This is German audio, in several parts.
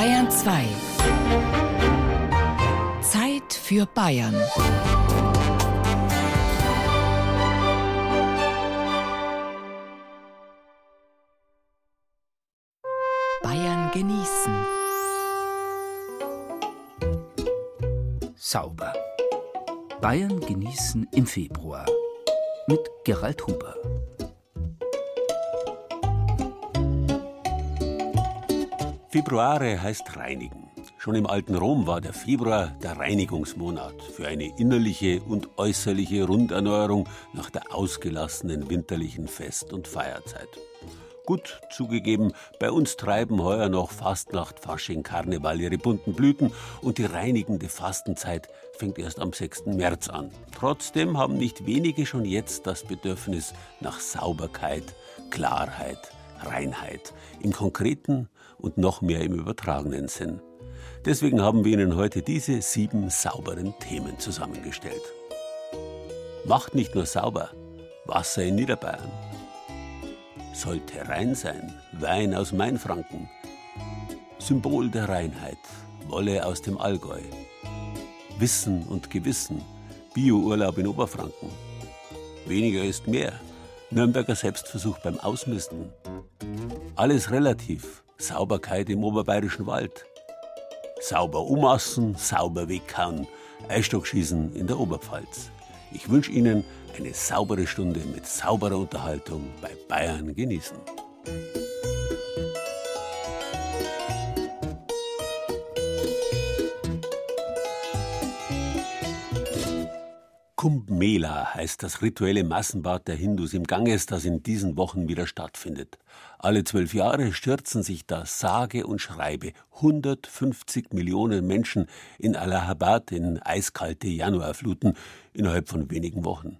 Bayern 2. Zeit für Bayern. Bayern genießen. Sauber. Bayern genießen im Februar mit Gerald Huber. Februare heißt reinigen. Schon im alten Rom war der Februar der Reinigungsmonat für eine innerliche und äußerliche Runderneuerung nach der ausgelassenen winterlichen Fest- und Feierzeit. Gut zugegeben, bei uns treiben heuer noch Fastnacht, Fasching, Karneval ihre bunten Blüten und die reinigende Fastenzeit fängt erst am 6. März an. Trotzdem haben nicht wenige schon jetzt das Bedürfnis nach Sauberkeit, Klarheit, Reinheit im konkreten und noch mehr im übertragenen Sinn. Deswegen haben wir Ihnen heute diese sieben sauberen Themen zusammengestellt. Macht nicht nur sauber, Wasser in Niederbayern. Sollte rein sein, Wein aus Mainfranken. Symbol der Reinheit, Wolle aus dem Allgäu. Wissen und Gewissen, Biourlaub in Oberfranken. Weniger ist mehr, Nürnberger Selbstversuch beim Ausmisten. Alles relativ, Sauberkeit im oberbayerischen Wald. Sauber umassen, sauber weghauen, Eisstockschießen in der Oberpfalz. Ich wünsche Ihnen eine saubere Stunde mit sauberer Unterhaltung bei Bayern genießen. Kumbh Mela heißt das rituelle Massenbad der Hindus im Ganges, das in diesen Wochen wieder stattfindet. Alle zwölf Jahre stürzen sich da sage und schreibe 150 Millionen Menschen in Allahabad in eiskalte Januarfluten innerhalb von wenigen Wochen.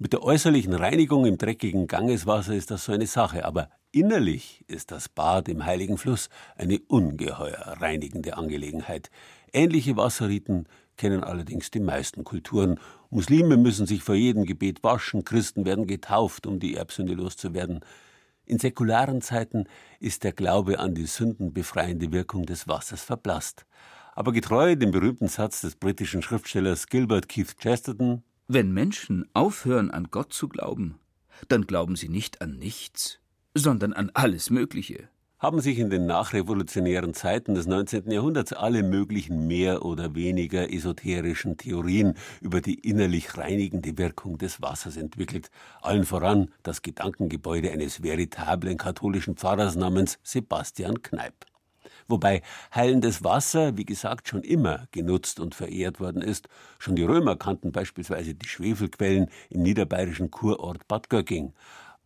Mit der äußerlichen Reinigung im dreckigen Gangeswasser ist das so eine Sache, aber innerlich ist das Bad im heiligen Fluss eine ungeheuer reinigende Angelegenheit. Ähnliche Wasserriten kennen allerdings die meisten Kulturen. Muslime müssen sich vor jedem Gebet waschen, Christen werden getauft, um die Erbsünde loszuwerden. In säkularen Zeiten ist der Glaube an die sündenbefreiende Wirkung des Wassers verblasst. Aber getreu dem berühmten Satz des britischen Schriftstellers Gilbert Keith Chesterton Wenn Menschen aufhören an Gott zu glauben, dann glauben sie nicht an nichts, sondern an alles Mögliche haben sich in den nachrevolutionären Zeiten des 19. Jahrhunderts alle möglichen mehr oder weniger esoterischen Theorien über die innerlich reinigende Wirkung des Wassers entwickelt. Allen voran das Gedankengebäude eines veritablen katholischen Pfarrers namens Sebastian Kneipp. Wobei heilendes Wasser, wie gesagt, schon immer genutzt und verehrt worden ist. Schon die Römer kannten beispielsweise die Schwefelquellen im niederbayerischen Kurort Bad Gögging.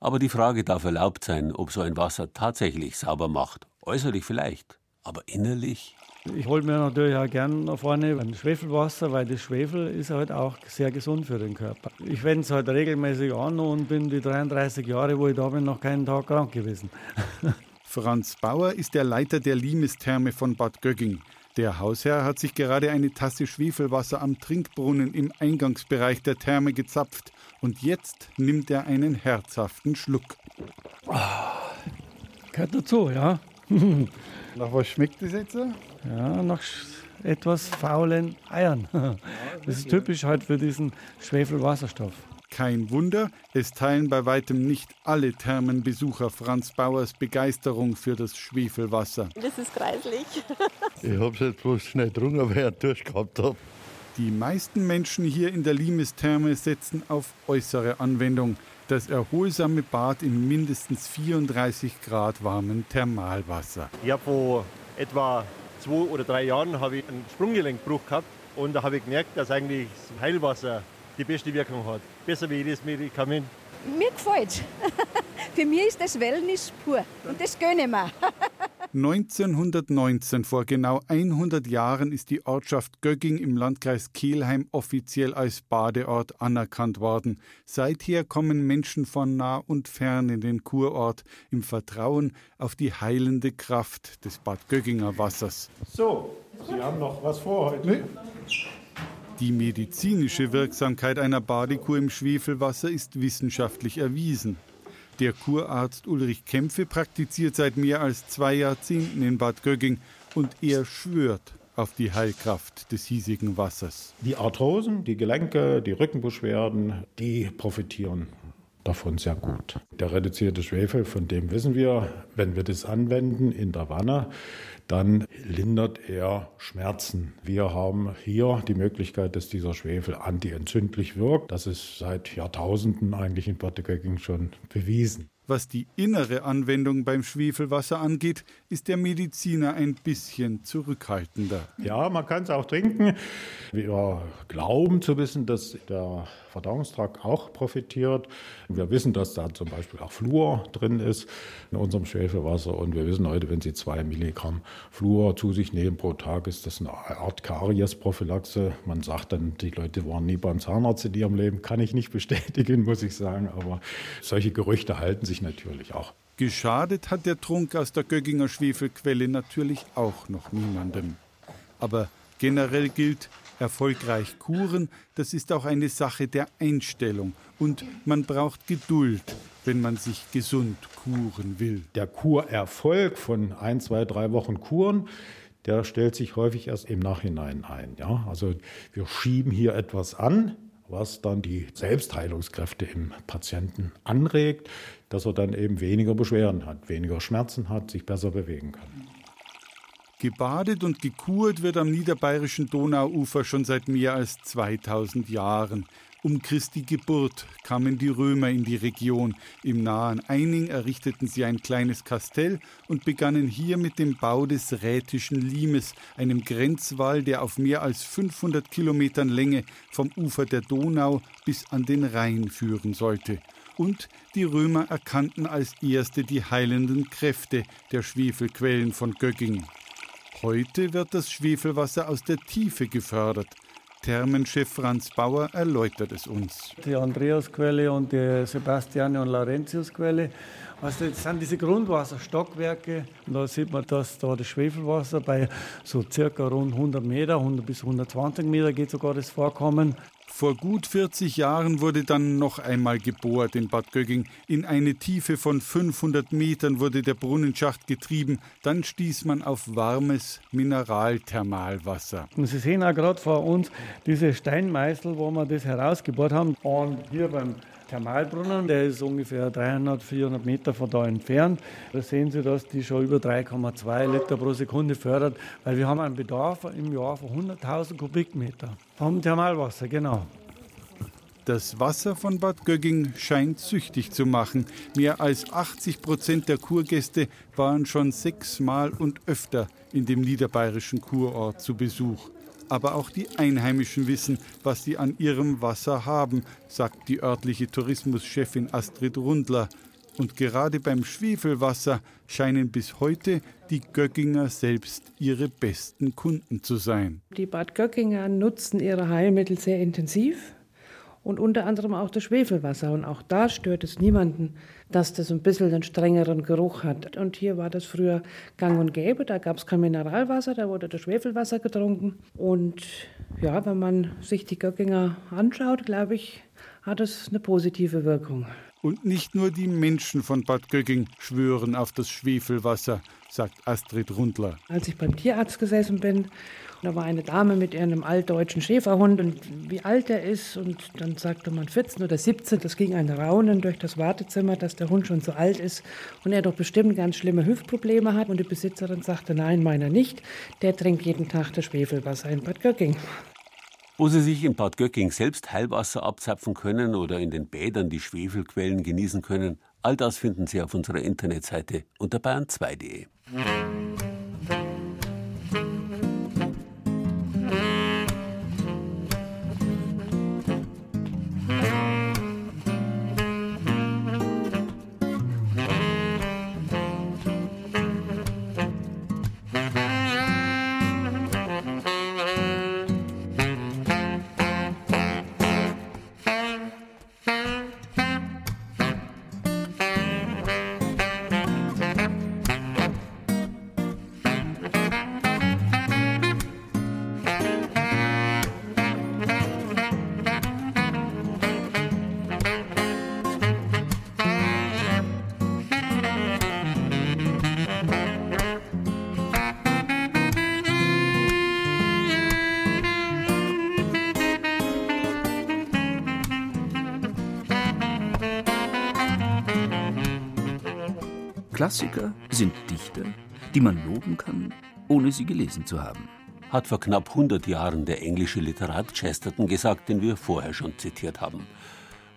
Aber die Frage darf erlaubt sein, ob so ein Wasser tatsächlich sauber macht. Äußerlich vielleicht, aber innerlich? Ich hole mir natürlich auch gern nach vorne ein Schwefelwasser, weil das Schwefel ist halt auch sehr gesund für den Körper. Ich wende es halt regelmäßig an und bin die 33 Jahre, wo ich da bin, noch keinen Tag krank gewesen. Franz Bauer ist der Leiter der Limestherme von Bad Gögging. Der Hausherr hat sich gerade eine Tasse Schwefelwasser am Trinkbrunnen im Eingangsbereich der Therme gezapft und jetzt nimmt er einen herzhaften Schluck. Oh, gehört dazu, ja. nach was schmeckt das jetzt? Ja, nach etwas faulen Eiern. Das ist typisch halt für diesen Schwefelwasserstoff. Kein Wunder, es teilen bei weitem nicht alle Thermenbesucher Franz Bauers Begeisterung für das Schwefelwasser. Das ist kreislich. ich habe es jetzt bloß schnell getrunken, weil ich einen Durst gehabt habe. Die meisten Menschen hier in der Limes-Therme setzen auf äußere Anwendung. Das erholsame Bad in mindestens 34 Grad warmem Thermalwasser. Ich habe vor etwa zwei oder drei Jahren habe ich einen Sprunggelenkbruch gehabt und da habe ich gemerkt, dass eigentlich das Heilwasser die beste Wirkung hat. Besser wie jedes Medikament. Mir gefällt Für mich ist das Wellness pur und das gönne ich mir. 1919, vor genau 100 Jahren, ist die Ortschaft Gögging im Landkreis Kelheim offiziell als Badeort anerkannt worden. Seither kommen Menschen von nah und fern in den Kurort im Vertrauen auf die heilende Kraft des Bad Gögginger Wassers. So, Sie haben noch was vor heute? Nee. Die medizinische Wirksamkeit einer Badekur im Schwefelwasser ist wissenschaftlich erwiesen. Der Kurarzt Ulrich Kämpfe praktiziert seit mehr als zwei Jahrzehnten in Bad Gögging und er schwört auf die Heilkraft des hiesigen Wassers. Die Arthrosen, die Gelenke, die Rückenbeschwerden, die profitieren davon sehr gut. Der reduzierte Schwefel, von dem wissen wir, wenn wir das anwenden in der Wanne, dann lindert er Schmerzen. Wir haben hier die Möglichkeit, dass dieser Schwefel antientzündlich wirkt. Das ist seit Jahrtausenden eigentlich in Bad schon bewiesen. Was die innere Anwendung beim Schwefelwasser angeht, ist der Mediziner ein bisschen zurückhaltender. Ja, man kann es auch trinken. Wir glauben zu wissen, dass der Verdauungstrakt auch profitiert. Wir wissen, dass da zum Beispiel auch Fluor drin ist in unserem Schwefelwasser. Und wir wissen heute, wenn Sie zwei Milligramm Fluor zu sich nehmen pro Tag, ist das eine Art Kariesprophylaxe. Man sagt dann, die Leute waren nie beim Zahnarzt in ihrem Leben. Kann ich nicht bestätigen, muss ich sagen. Aber solche Gerüchte halten sich natürlich auch. Geschadet hat der Trunk aus der Gögginger Schwefelquelle natürlich auch noch niemandem. Aber generell gilt, erfolgreich kuren, das ist auch eine Sache der Einstellung. Und man braucht Geduld, wenn man sich gesund kuren will. Der Kurerfolg von ein, zwei, drei Wochen Kuren, der stellt sich häufig erst im Nachhinein ein. Ja? Also wir schieben hier etwas an, was dann die Selbstheilungskräfte im Patienten anregt, dass er dann eben weniger Beschwerden hat, weniger Schmerzen hat, sich besser bewegen kann. Gebadet und gekurt wird am niederbayerischen Donauufer schon seit mehr als 2000 Jahren. Um Christi Geburt kamen die Römer in die Region. Im nahen Eining errichteten sie ein kleines Kastell und begannen hier mit dem Bau des Rätischen Limes, einem Grenzwall, der auf mehr als 500 Kilometern Länge vom Ufer der Donau bis an den Rhein führen sollte. Und die Römer erkannten als erste die heilenden Kräfte der Schwefelquellen von Gögging. Heute wird das Schwefelwasser aus der Tiefe gefördert. Thermenchef Franz Bauer erläutert es uns. Die Andreasquelle und die Sebastiane und Laurentiusquelle. Also das sind diese Grundwasserstockwerke. Und da sieht man, dass da das Schwefelwasser bei so circa rund 100 Meter, 100 bis 120 Meter geht sogar das Vorkommen, vor gut 40 Jahren wurde dann noch einmal gebohrt in Bad Gögging. In eine Tiefe von 500 Metern wurde der Brunnenschacht getrieben. Dann stieß man auf warmes Mineralthermalwasser. Und Sie sehen auch gerade vor uns diese Steinmeißel, wo wir das herausgebohrt haben. Und hier beim Thermalbrunnen, der ist ungefähr 300, 400 Meter von da entfernt. Da sehen Sie, dass die schon über 3,2 Liter pro Sekunde fördert, weil wir haben einen Bedarf im Jahr von 100.000 Kubikmeter vom Thermalwasser, genau. Das Wasser von Bad Gögging scheint süchtig zu machen. Mehr als 80 Prozent der Kurgäste waren schon sechsmal und öfter in dem niederbayerischen Kurort zu Besuch. Aber auch die Einheimischen wissen, was sie an ihrem Wasser haben, sagt die örtliche Tourismuschefin Astrid Rundler. Und gerade beim Schwefelwasser scheinen bis heute die Göckinger selbst ihre besten Kunden zu sein. Die Bad Göckinger nutzen ihre Heilmittel sehr intensiv und unter anderem auch das Schwefelwasser. Und auch da stört es niemanden, dass das ein bisschen einen strengeren Geruch hat. Und hier war das früher gang und gäbe. Da gab es kein Mineralwasser, da wurde das Schwefelwasser getrunken. Und ja, wenn man sich die Göckinger anschaut, glaube ich, hat es eine positive Wirkung. Und nicht nur die Menschen von Bad Gögging schwören auf das Schwefelwasser, sagt Astrid Rundler. Als ich beim Tierarzt gesessen bin, da war eine Dame mit ihrem altdeutschen Schäferhund und wie alt er ist. Und dann sagte man 14 oder 17. Das ging ein Raunen durch das Wartezimmer, dass der Hund schon so alt ist und er doch bestimmt ganz schlimme Hüftprobleme hat. Und die Besitzerin sagte, nein, meiner nicht. Der trinkt jeden Tag das Schwefelwasser in Bad Göcking. Wo Sie sich in Bad Göcking selbst Heilwasser abzapfen können oder in den Bädern die Schwefelquellen genießen können, all das finden Sie auf unserer Internetseite unter bayern2.de. Klassiker sind Dichter, die man loben kann, ohne sie gelesen zu haben. Hat vor knapp 100 Jahren der englische Literat Chesterton gesagt, den wir vorher schon zitiert haben.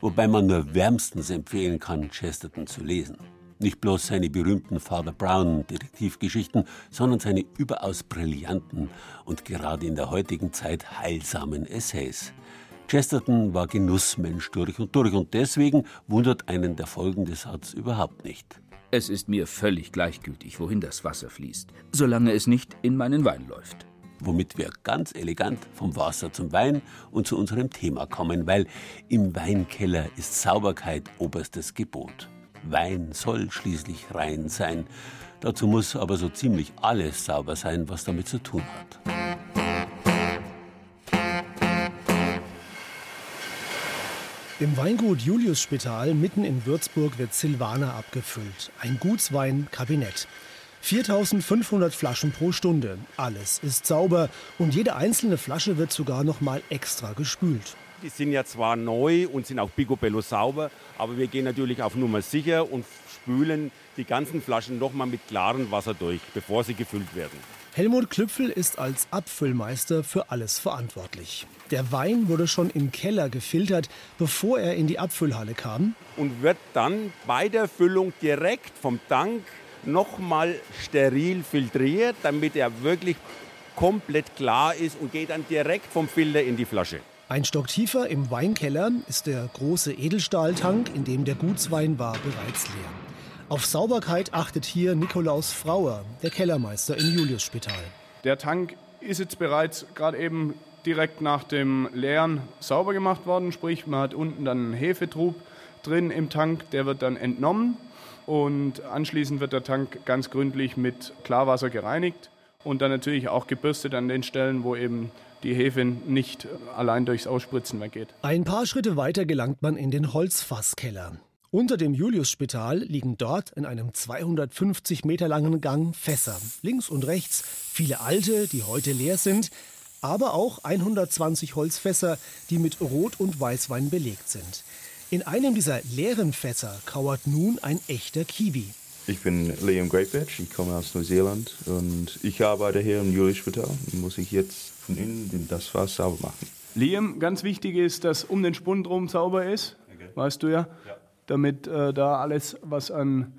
Wobei man nur wärmstens empfehlen kann, Chesterton zu lesen. Nicht bloß seine berühmten Father Brown Detektivgeschichten, sondern seine überaus brillanten und gerade in der heutigen Zeit heilsamen Essays. Chesterton war Genussmensch durch und durch und deswegen wundert einen der folgende Satz überhaupt nicht. Es ist mir völlig gleichgültig, wohin das Wasser fließt, solange es nicht in meinen Wein läuft. Womit wir ganz elegant vom Wasser zum Wein und zu unserem Thema kommen, weil im Weinkeller ist Sauberkeit oberstes Gebot. Wein soll schließlich rein sein. Dazu muss aber so ziemlich alles sauber sein, was damit zu tun hat. Im Weingut Julius Spital mitten in Würzburg wird Silvaner abgefüllt. Ein Gutswein-Kabinett. 4500 Flaschen pro Stunde. Alles ist sauber und jede einzelne Flasche wird sogar noch mal extra gespült. Die sind ja zwar neu und sind auch picobello sauber, aber wir gehen natürlich auf Nummer sicher und spülen die ganzen Flaschen noch mal mit klarem Wasser durch, bevor sie gefüllt werden. Helmut Klüpfel ist als Abfüllmeister für alles verantwortlich. Der Wein wurde schon im Keller gefiltert, bevor er in die Abfüllhalle kam. Und wird dann bei der Füllung direkt vom Tank nochmal steril filtriert, damit er wirklich komplett klar ist und geht dann direkt vom Filter in die Flasche. Ein Stock tiefer im Weinkeller ist der große Edelstahltank, in dem der Gutswein war, bereits leer. Auf Sauberkeit achtet hier Nikolaus Frauer, der Kellermeister im Juliusspital. Der Tank ist jetzt bereits gerade eben direkt nach dem Leeren sauber gemacht worden. Sprich, man hat unten dann einen Hefetrub drin im Tank, der wird dann entnommen und anschließend wird der Tank ganz gründlich mit Klarwasser gereinigt und dann natürlich auch gebürstet an den Stellen, wo eben die Hefe nicht allein durchs Ausspritzen weggeht. Ein paar Schritte weiter gelangt man in den Holzfasskeller. Unter dem Juliusspital liegen dort in einem 250 Meter langen Gang Fässer. Links und rechts viele alte, die heute leer sind, aber auch 120 Holzfässer, die mit Rot- und Weißwein belegt sind. In einem dieser leeren Fässer kauert nun ein echter Kiwi. Ich bin Liam Greatbatch, ich komme aus Neuseeland und ich arbeite hier im Juliusspital. Muss ich jetzt von innen das Fass sauber machen. Liam, ganz wichtig ist, dass um den Spund rum sauber ist, okay. weißt du ja. ja damit äh, da alles, was an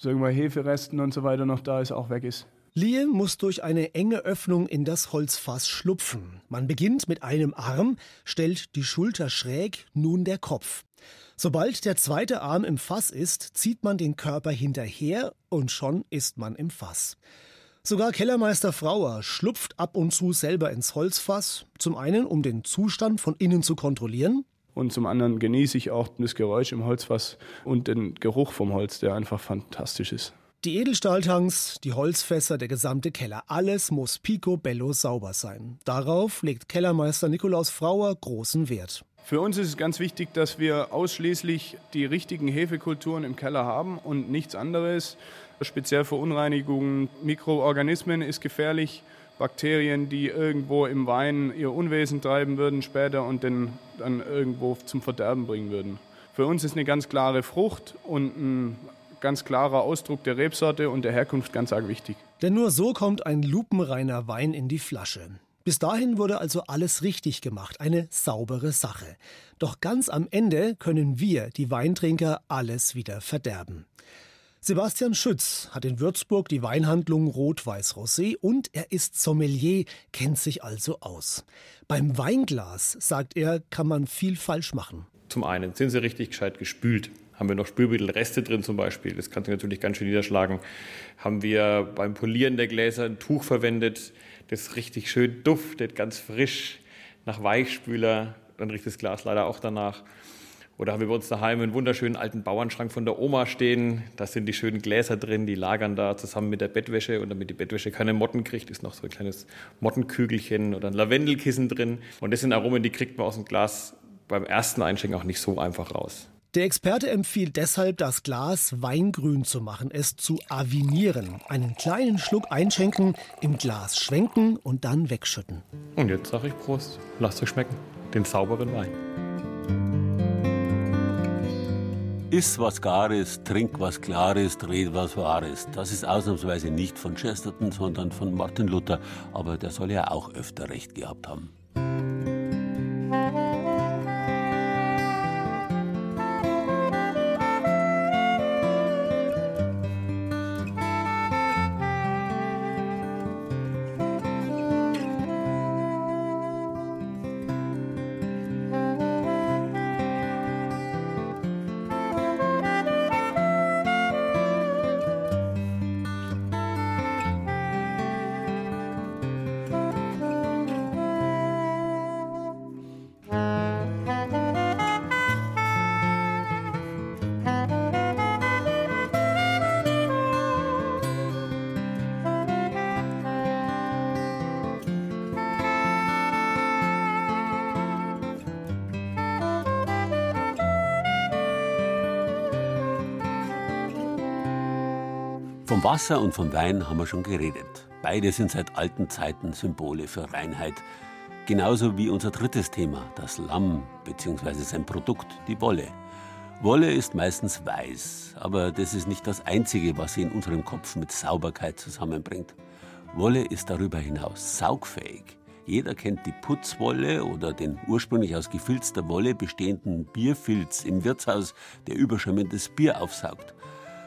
sagen wir, Heferesten und so weiter noch da ist, auch weg ist. Liam muss durch eine enge Öffnung in das Holzfass schlupfen. Man beginnt mit einem Arm, stellt die Schulter schräg, nun der Kopf. Sobald der zweite Arm im Fass ist, zieht man den Körper hinterher und schon ist man im Fass. Sogar Kellermeister Frauer schlupft ab und zu selber ins Holzfass, zum einen um den Zustand von innen zu kontrollieren, und zum anderen genieße ich auch das Geräusch im Holzfass und den Geruch vom Holz, der einfach fantastisch ist. Die Edelstahltanks, die Holzfässer, der gesamte Keller, alles muss picobello sauber sein. Darauf legt Kellermeister Nikolaus Frauer großen Wert. Für uns ist es ganz wichtig, dass wir ausschließlich die richtigen Hefekulturen im Keller haben und nichts anderes. Speziell für Unreinigungen, Mikroorganismen ist gefährlich. Bakterien, die irgendwo im Wein ihr Unwesen treiben würden später und den dann irgendwo zum Verderben bringen würden. Für uns ist eine ganz klare Frucht und ein ganz klarer Ausdruck der Rebsorte und der Herkunft ganz arg wichtig. Denn nur so kommt ein lupenreiner Wein in die Flasche. Bis dahin wurde also alles richtig gemacht, eine saubere Sache. Doch ganz am Ende können wir, die Weintrinker, alles wieder verderben. Sebastian Schütz hat in Würzburg die Weinhandlung Rot-Weiß-Rosé und er ist Sommelier, kennt sich also aus. Beim Weinglas, sagt er, kann man viel falsch machen. Zum einen sind sie richtig gescheit gespült. Haben wir noch Spülmittelreste drin zum Beispiel? Das kann sich natürlich ganz schön niederschlagen. Haben wir beim Polieren der Gläser ein Tuch verwendet, das richtig schön duftet, ganz frisch nach Weichspüler. Dann riecht das Glas leider auch danach. Oder haben wir bei uns daheim einen wunderschönen alten Bauernschrank von der Oma stehen. Da sind die schönen Gläser drin, die lagern da zusammen mit der Bettwäsche. Und damit die Bettwäsche keine Motten kriegt, ist noch so ein kleines Mottenkügelchen oder ein Lavendelkissen drin. Und das sind Aromen, die kriegt man aus dem Glas beim ersten Einschenken auch nicht so einfach raus. Der Experte empfiehlt deshalb, das Glas weingrün zu machen, es zu avinieren. Einen kleinen Schluck einschenken, im Glas schwenken und dann wegschütten. Und jetzt sage ich Prost. Lasst euch schmecken. Den sauberen Wein. Iss was Gares, trink was Klares, dreht was Wahres. Das ist ausnahmsweise nicht von Chesterton, sondern von Martin Luther. Aber der soll ja auch öfter recht gehabt haben. Wasser und vom Wein haben wir schon geredet. Beide sind seit alten Zeiten Symbole für Reinheit. Genauso wie unser drittes Thema, das Lamm bzw. sein Produkt, die Wolle. Wolle ist meistens weiß, aber das ist nicht das Einzige, was sie in unserem Kopf mit Sauberkeit zusammenbringt. Wolle ist darüber hinaus saugfähig. Jeder kennt die Putzwolle oder den ursprünglich aus gefilzter Wolle bestehenden Bierfilz im Wirtshaus, der überschäumendes Bier aufsaugt.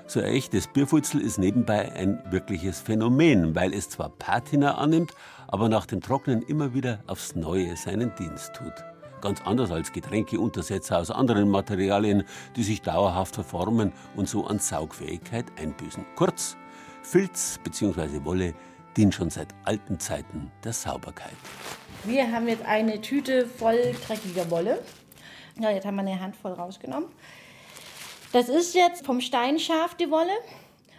So ein echtes Bierfutzel ist nebenbei ein wirkliches Phänomen, weil es zwar Patina annimmt, aber nach dem Trocknen immer wieder aufs Neue seinen Dienst tut. Ganz anders als Getränkeuntersetzer aus anderen Materialien, die sich dauerhaft verformen und so an Saugfähigkeit einbüßen. Kurz, Filz bzw. Wolle dient schon seit alten Zeiten der Sauberkeit. Wir haben jetzt eine Tüte voll dreckiger Wolle. Ja, jetzt haben wir eine Handvoll rausgenommen. Das ist jetzt vom Steinschaf die Wolle.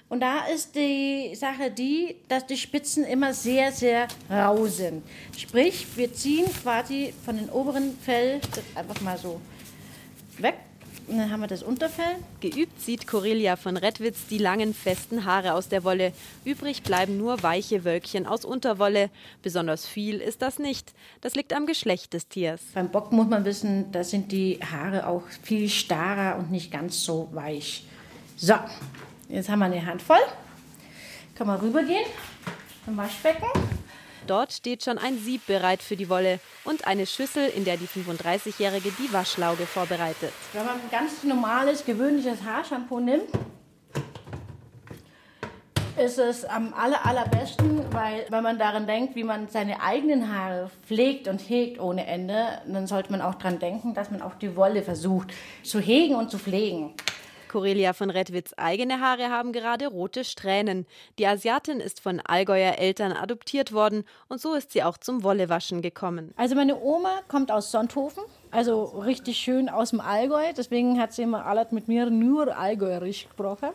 Und da ist die Sache die, dass die Spitzen immer sehr, sehr rau sind. Sprich, wir ziehen quasi von den oberen Fell einfach mal so weg. Und dann haben wir das Unterfell. Geübt sieht Corelia von Redwitz die langen, festen Haare aus der Wolle. Übrig bleiben nur weiche Wölkchen aus Unterwolle. Besonders viel ist das nicht. Das liegt am Geschlecht des Tiers. Beim Bock muss man wissen, da sind die Haare auch viel starrer und nicht ganz so weich. So, jetzt haben wir eine Hand voll. Können wir rübergehen zum Waschbecken. Dort steht schon ein Sieb bereit für die Wolle und eine Schüssel, in der die 35-Jährige die Waschlauge vorbereitet. Wenn man ein ganz normales, gewöhnliches Haarshampoo nimmt, ist es am aller, allerbesten, weil wenn man daran denkt, wie man seine eigenen Haare pflegt und hegt ohne Ende, dann sollte man auch daran denken, dass man auch die Wolle versucht zu hegen und zu pflegen. Corelia von Redwitz eigene Haare haben gerade rote Strähnen. Die Asiatin ist von Allgäuer Eltern adoptiert worden und so ist sie auch zum Wollewaschen gekommen. Also meine Oma kommt aus Sonthofen, also richtig schön aus dem Allgäu. Deswegen hat sie immer alles mit mir nur allgäuerisch gesprochen.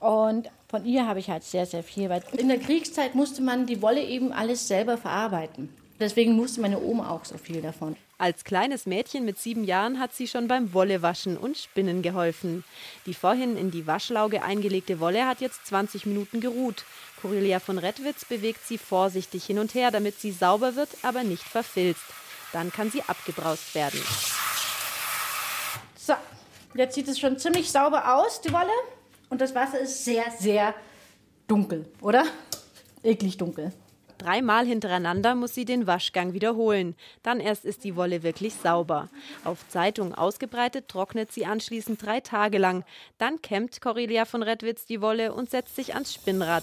Und von ihr habe ich halt sehr, sehr viel. Weil in der Kriegszeit musste man die Wolle eben alles selber verarbeiten. Deswegen musste meine Oma auch so viel davon. Als kleines Mädchen mit sieben Jahren hat sie schon beim Wollewaschen und Spinnen geholfen. Die vorhin in die Waschlauge eingelegte Wolle hat jetzt 20 Minuten geruht. Corelia von Redwitz bewegt sie vorsichtig hin und her, damit sie sauber wird, aber nicht verfilzt. Dann kann sie abgebraust werden. So, jetzt sieht es schon ziemlich sauber aus, die Wolle. Und das Wasser ist sehr, sehr dunkel, oder? Eklig dunkel. Dreimal hintereinander muss sie den Waschgang wiederholen. Dann erst ist die Wolle wirklich sauber. Auf Zeitung ausgebreitet trocknet sie anschließend drei Tage lang. Dann kämmt Corelia von Redwitz die Wolle und setzt sich ans Spinnrad.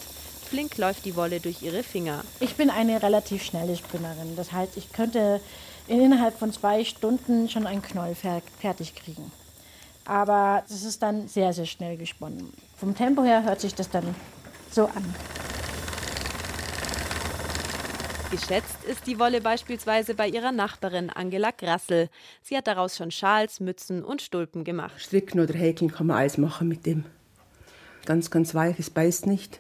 Flink läuft die Wolle durch ihre Finger. Ich bin eine relativ schnelle Spinnerin. Das heißt, ich könnte innerhalb von zwei Stunden schon einen Knoll fertig kriegen. Aber das ist dann sehr, sehr schnell gesponnen. Vom Tempo her hört sich das dann so an. Geschätzt ist die Wolle beispielsweise bei ihrer Nachbarin Angela Grassel. Sie hat daraus schon Schals, Mützen und Stulpen gemacht. Stricken oder häkeln kann man alles machen mit dem. Ganz, ganz weich, es beißt nicht.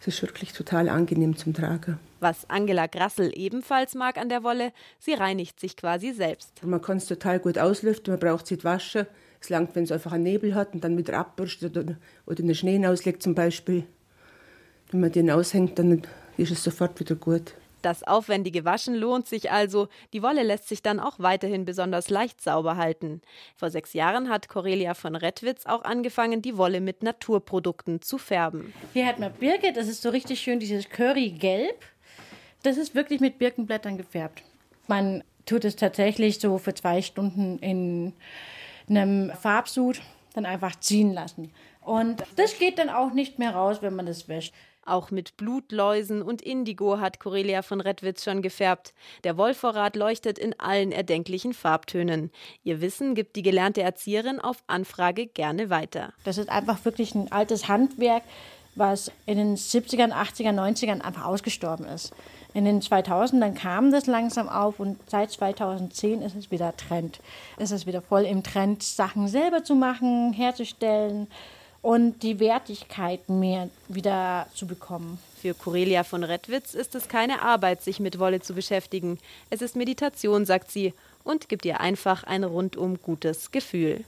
Es ist wirklich total angenehm zum Tragen. Was Angela Grassel ebenfalls mag an der Wolle, sie reinigt sich quasi selbst. Man kann es total gut auslüften, man braucht es nicht waschen. Es langt, wenn es einfach einen Nebel hat und dann wieder abbürstet oder, oder in den Schnee auslegt zum Beispiel. Wenn man den aushängt, dann ist es sofort wieder gut. Das aufwendige Waschen lohnt sich also. Die Wolle lässt sich dann auch weiterhin besonders leicht sauber halten. Vor sechs Jahren hat Corelia von Rettwitz auch angefangen, die Wolle mit Naturprodukten zu färben. Hier hat man Birke, das ist so richtig schön, dieses Currygelb. Das ist wirklich mit Birkenblättern gefärbt. Man tut es tatsächlich so für zwei Stunden in einem Farbsud dann einfach ziehen lassen. Und das geht dann auch nicht mehr raus, wenn man das wäscht. Auch mit Blutläusen und Indigo hat Corelia von Redwitz schon gefärbt. Der Wollvorrat leuchtet in allen erdenklichen Farbtönen. Ihr Wissen gibt die gelernte Erzieherin auf Anfrage gerne weiter. Das ist einfach wirklich ein altes Handwerk, was in den 70ern, 80ern, 90ern einfach ausgestorben ist. In den 2000ern kam das langsam auf und seit 2010 ist es wieder Trend. Es ist wieder voll im Trend, Sachen selber zu machen, herzustellen und die Wertigkeit mehr wieder zu bekommen. Für Corelia von Redwitz ist es keine Arbeit, sich mit Wolle zu beschäftigen. Es ist Meditation, sagt sie, und gibt ihr einfach ein rundum gutes Gefühl.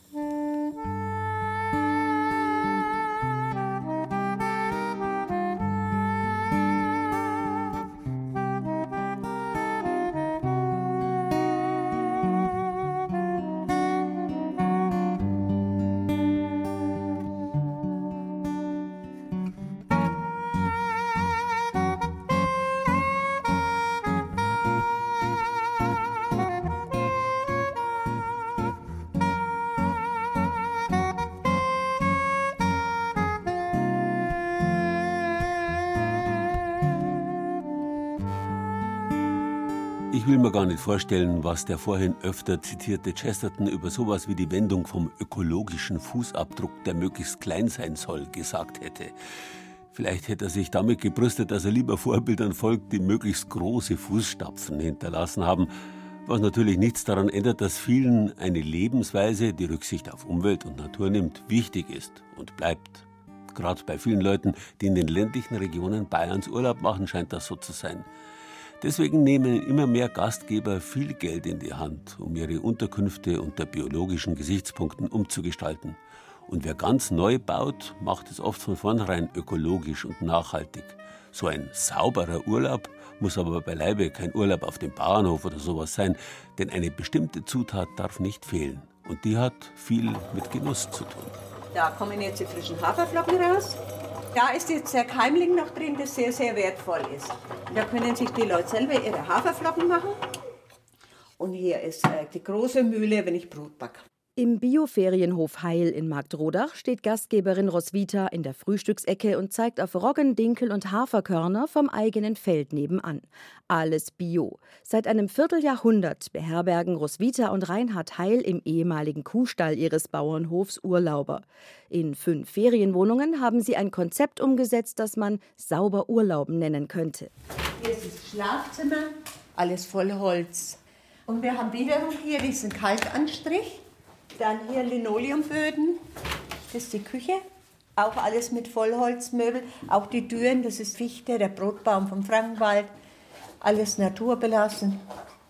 Nicht vorstellen, was der vorhin öfter zitierte Chesterton über sowas wie die Wendung vom ökologischen Fußabdruck, der möglichst klein sein soll, gesagt hätte. Vielleicht hätte er sich damit gebrüstet, dass er lieber Vorbildern folgt, die möglichst große Fußstapfen hinterlassen haben, was natürlich nichts daran ändert, dass vielen eine Lebensweise, die Rücksicht auf Umwelt und Natur nimmt, wichtig ist und bleibt. Gerade bei vielen Leuten, die in den ländlichen Regionen Bayerns Urlaub machen, scheint das so zu sein. Deswegen nehmen immer mehr Gastgeber viel Geld in die Hand, um ihre Unterkünfte unter biologischen Gesichtspunkten umzugestalten. Und wer ganz neu baut, macht es oft von vornherein ökologisch und nachhaltig. So ein sauberer Urlaub muss aber beileibe kein Urlaub auf dem Bauernhof oder sowas sein, denn eine bestimmte Zutat darf nicht fehlen. Und die hat viel mit Genuss zu tun. Da kommen jetzt die frischen Haferflocken raus. Da ist jetzt der Keimling noch drin, das sehr, sehr wertvoll ist. Da können sich die Leute selber ihre Haferflocken machen. Und hier ist äh, die große Mühle, wenn ich Brot backe. Im Bioferienhof Heil in Marktrodach steht Gastgeberin Roswitha in der Frühstücksecke und zeigt auf Roggen, Dinkel und Haferkörner vom eigenen Feld nebenan. Alles Bio. Seit einem Vierteljahrhundert beherbergen Roswitha und Reinhard Heil im ehemaligen Kuhstall ihres Bauernhofs Urlauber. In fünf Ferienwohnungen haben sie ein Konzept umgesetzt, das man sauber Urlauben nennen könnte. Hier ist das Schlafzimmer, alles voll Holz. Und wir haben wiederum hier diesen Kalkanstrich. Dann hier Linoleumböden, das ist die Küche. Auch alles mit Vollholzmöbel. Auch die Türen, das ist Fichte, der Brotbaum vom Frankenwald. Alles naturbelassen,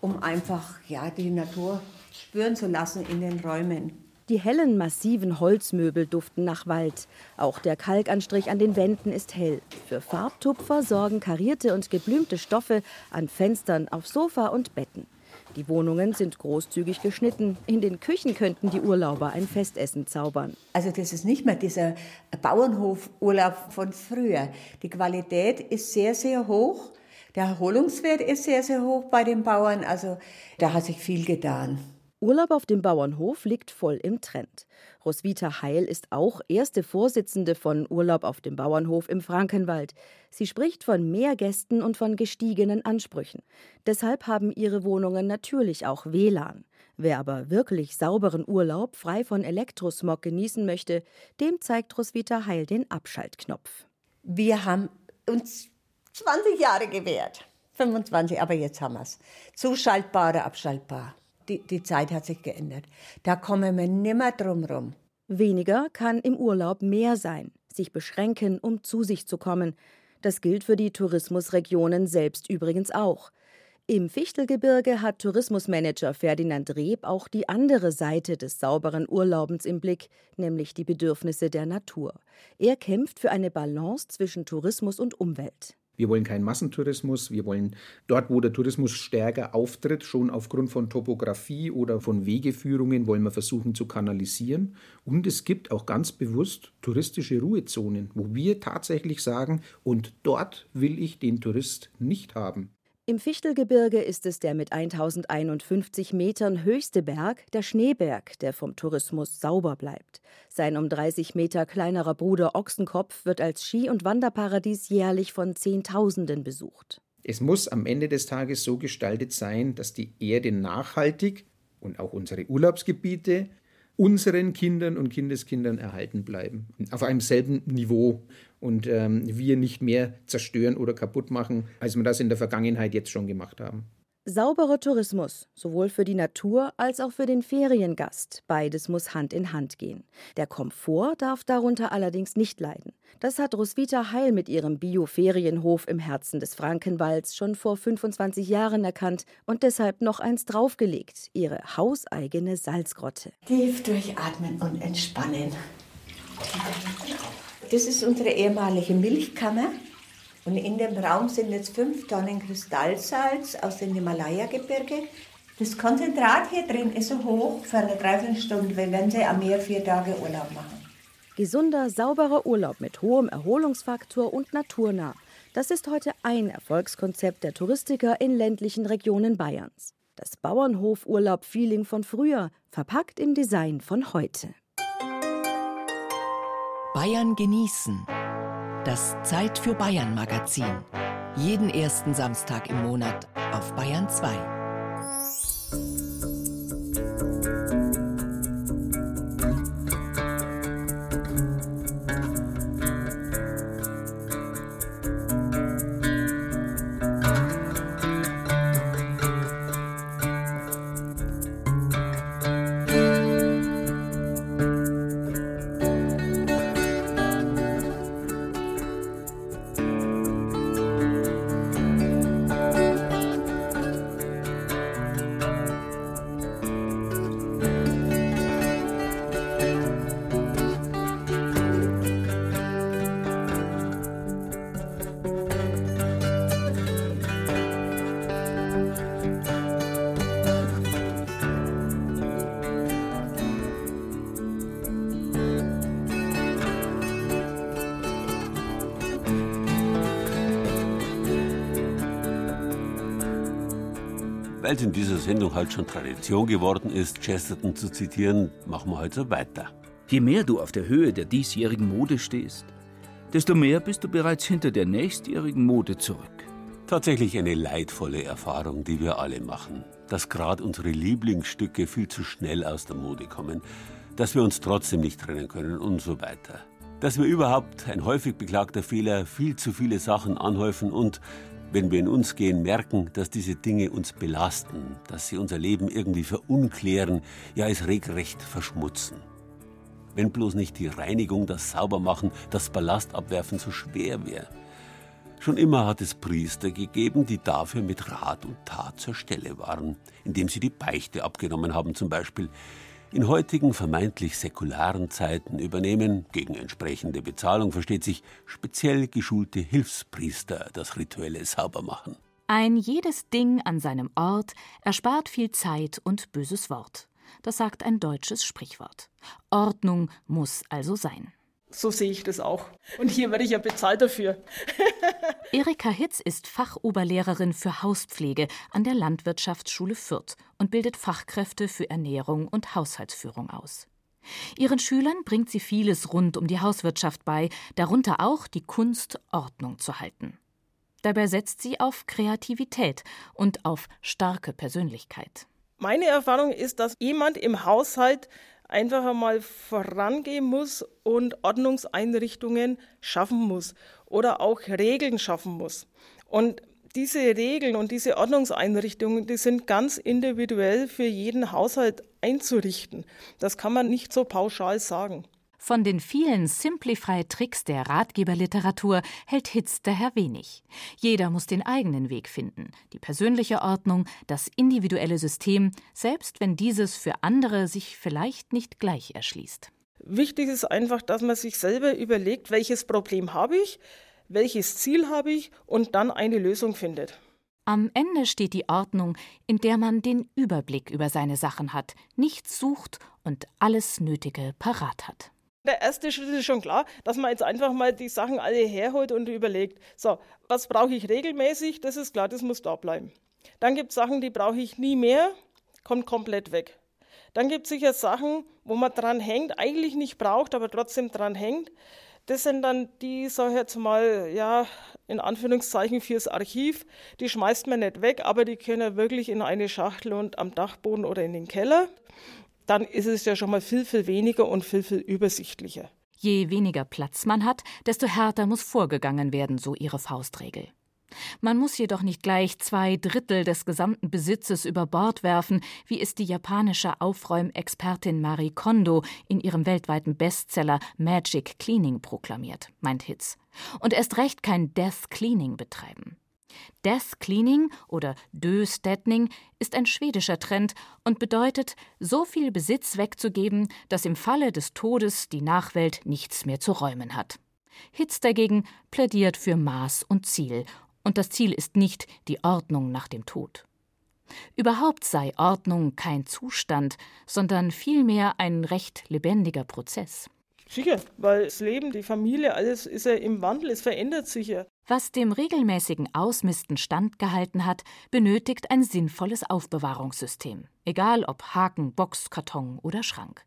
um einfach ja, die Natur spüren zu lassen in den Räumen. Die hellen, massiven Holzmöbel duften nach Wald. Auch der Kalkanstrich an den Wänden ist hell. Für Farbtupfer sorgen karierte und geblümte Stoffe an Fenstern, auf Sofa und Betten. Die Wohnungen sind großzügig geschnitten. In den Küchen könnten die Urlauber ein Festessen zaubern. Also das ist nicht mehr dieser Bauernhofurlaub von früher. Die Qualität ist sehr, sehr hoch. Der Erholungswert ist sehr, sehr hoch bei den Bauern. Also da hat sich viel getan. Urlaub auf dem Bauernhof liegt voll im Trend. Roswitha Heil ist auch erste Vorsitzende von Urlaub auf dem Bauernhof im Frankenwald. Sie spricht von mehr Gästen und von gestiegenen Ansprüchen. Deshalb haben ihre Wohnungen natürlich auch WLAN. Wer aber wirklich sauberen Urlaub frei von Elektrosmog genießen möchte, dem zeigt Roswitha Heil den Abschaltknopf. Wir haben uns 20 Jahre gewährt. 25, aber jetzt haben wir es. Zuschaltbare, abschaltbar die, die Zeit hat sich geändert. Da kommen wir nimmer drum rum. Weniger kann im Urlaub mehr sein, sich beschränken, um zu sich zu kommen. Das gilt für die Tourismusregionen selbst übrigens auch. Im Fichtelgebirge hat Tourismusmanager Ferdinand Reb auch die andere Seite des sauberen Urlaubens im Blick, nämlich die Bedürfnisse der Natur. Er kämpft für eine Balance zwischen Tourismus und Umwelt. Wir wollen keinen Massentourismus. Wir wollen dort, wo der Tourismus stärker auftritt, schon aufgrund von Topografie oder von Wegeführungen, wollen wir versuchen zu kanalisieren. Und es gibt auch ganz bewusst touristische Ruhezonen, wo wir tatsächlich sagen, und dort will ich den Tourist nicht haben. Im Fichtelgebirge ist es der mit 1051 Metern höchste Berg, der Schneeberg, der vom Tourismus sauber bleibt. Sein um 30 Meter kleinerer Bruder Ochsenkopf wird als Ski- und Wanderparadies jährlich von Zehntausenden besucht. Es muss am Ende des Tages so gestaltet sein, dass die Erde nachhaltig und auch unsere Urlaubsgebiete unseren Kindern und Kindeskindern erhalten bleiben. Auf einem selben Niveau. Und ähm, wir nicht mehr zerstören oder kaputt machen, als wir das in der Vergangenheit jetzt schon gemacht haben. Sauberer Tourismus, sowohl für die Natur als auch für den Feriengast. Beides muss Hand in Hand gehen. Der Komfort darf darunter allerdings nicht leiden. Das hat Roswitha Heil mit ihrem Bio-Ferienhof im Herzen des Frankenwalds schon vor 25 Jahren erkannt und deshalb noch eins draufgelegt: ihre hauseigene Salzgrotte. Tief durchatmen und entspannen. Das ist unsere ehemalige Milchkammer. Und in dem Raum sind jetzt fünf Tonnen Kristallsalz aus dem Himalaya-Gebirge. Das Konzentrat hier drin ist so hoch für eine Dreiviertelstunde, wenn Sie am Meer vier Tage Urlaub machen. Gesunder, sauberer Urlaub mit hohem Erholungsfaktor und naturnah. Das ist heute ein Erfolgskonzept der Touristiker in ländlichen Regionen Bayerns. Das Bauernhof-Urlaub-Feeling von früher, verpackt im Design von heute. Bayern genießen. Das Zeit für Bayern Magazin. Jeden ersten Samstag im Monat auf Bayern 2. Weil es in dieser Sendung halt schon Tradition geworden ist, Chesterton zu zitieren, machen wir heute so weiter. Je mehr du auf der Höhe der diesjährigen Mode stehst, desto mehr bist du bereits hinter der nächstjährigen Mode zurück. Tatsächlich eine leidvolle Erfahrung, die wir alle machen. Dass gerade unsere Lieblingsstücke viel zu schnell aus der Mode kommen, dass wir uns trotzdem nicht trennen können und so weiter. Dass wir überhaupt, ein häufig beklagter Fehler, viel zu viele Sachen anhäufen und, wenn wir in uns gehen, merken, dass diese Dinge uns belasten, dass sie unser Leben irgendwie verunklären, ja es regelrecht verschmutzen. Wenn bloß nicht die Reinigung, das Saubermachen, das Ballastabwerfen so schwer wäre. Schon immer hat es Priester gegeben, die dafür mit Rat und Tat zur Stelle waren, indem sie die Beichte abgenommen haben zum Beispiel. In heutigen vermeintlich säkularen Zeiten übernehmen, gegen entsprechende Bezahlung versteht sich, speziell geschulte Hilfspriester das rituelle Saubermachen. Ein jedes Ding an seinem Ort erspart viel Zeit und böses Wort. Das sagt ein deutsches Sprichwort. Ordnung muss also sein. So sehe ich das auch. Und hier werde ich ja bezahlt dafür. Erika Hitz ist Fachoberlehrerin für Hauspflege an der Landwirtschaftsschule Fürth und bildet Fachkräfte für Ernährung und Haushaltsführung aus. Ihren Schülern bringt sie vieles rund um die Hauswirtschaft bei, darunter auch die Kunst, Ordnung zu halten. Dabei setzt sie auf Kreativität und auf starke Persönlichkeit. Meine Erfahrung ist, dass jemand im Haushalt einfach einmal vorangehen muss und Ordnungseinrichtungen schaffen muss oder auch Regeln schaffen muss. Und diese Regeln und diese Ordnungseinrichtungen, die sind ganz individuell für jeden Haushalt einzurichten. Das kann man nicht so pauschal sagen. Von den vielen Simplify-Tricks der Ratgeberliteratur hält Hitz daher wenig. Jeder muss den eigenen Weg finden, die persönliche Ordnung, das individuelle System, selbst wenn dieses für andere sich vielleicht nicht gleich erschließt. Wichtig ist einfach, dass man sich selber überlegt, welches Problem habe ich, welches Ziel habe ich und dann eine Lösung findet. Am Ende steht die Ordnung, in der man den Überblick über seine Sachen hat, nichts sucht und alles Nötige parat hat. Der erste Schritt ist schon klar, dass man jetzt einfach mal die Sachen alle herholt und überlegt, so, was brauche ich regelmäßig? Das ist klar, das muss da bleiben. Dann gibt es Sachen, die brauche ich nie mehr, kommt komplett weg. Dann gibt es sicher Sachen, wo man dran hängt, eigentlich nicht braucht, aber trotzdem dran hängt. Das sind dann die, sag ich jetzt mal, ja, in Anführungszeichen fürs Archiv. Die schmeißt man nicht weg, aber die können wirklich in eine Schachtel und am Dachboden oder in den Keller. Dann ist es ja schon mal viel, viel weniger und viel, viel übersichtlicher. Je weniger Platz man hat, desto härter muss vorgegangen werden, so ihre Faustregel. Man muss jedoch nicht gleich zwei Drittel des gesamten Besitzes über Bord werfen, wie es die japanische Aufräumexpertin Marie Kondo in ihrem weltweiten Bestseller Magic Cleaning proklamiert, meint Hitz. Und erst recht kein Death Cleaning betreiben. Death Cleaning oder Döstädning ist ein schwedischer Trend und bedeutet, so viel Besitz wegzugeben, dass im Falle des Todes die Nachwelt nichts mehr zu räumen hat. Hitz dagegen plädiert für Maß und Ziel und das Ziel ist nicht die Ordnung nach dem Tod. Überhaupt sei Ordnung kein Zustand, sondern vielmehr ein recht lebendiger Prozess. Sicher, weil das Leben, die Familie, alles ist ja im Wandel, es verändert sich ja. Was dem regelmäßigen Ausmisten standgehalten hat, benötigt ein sinnvolles Aufbewahrungssystem, egal ob Haken, Box, Karton oder Schrank.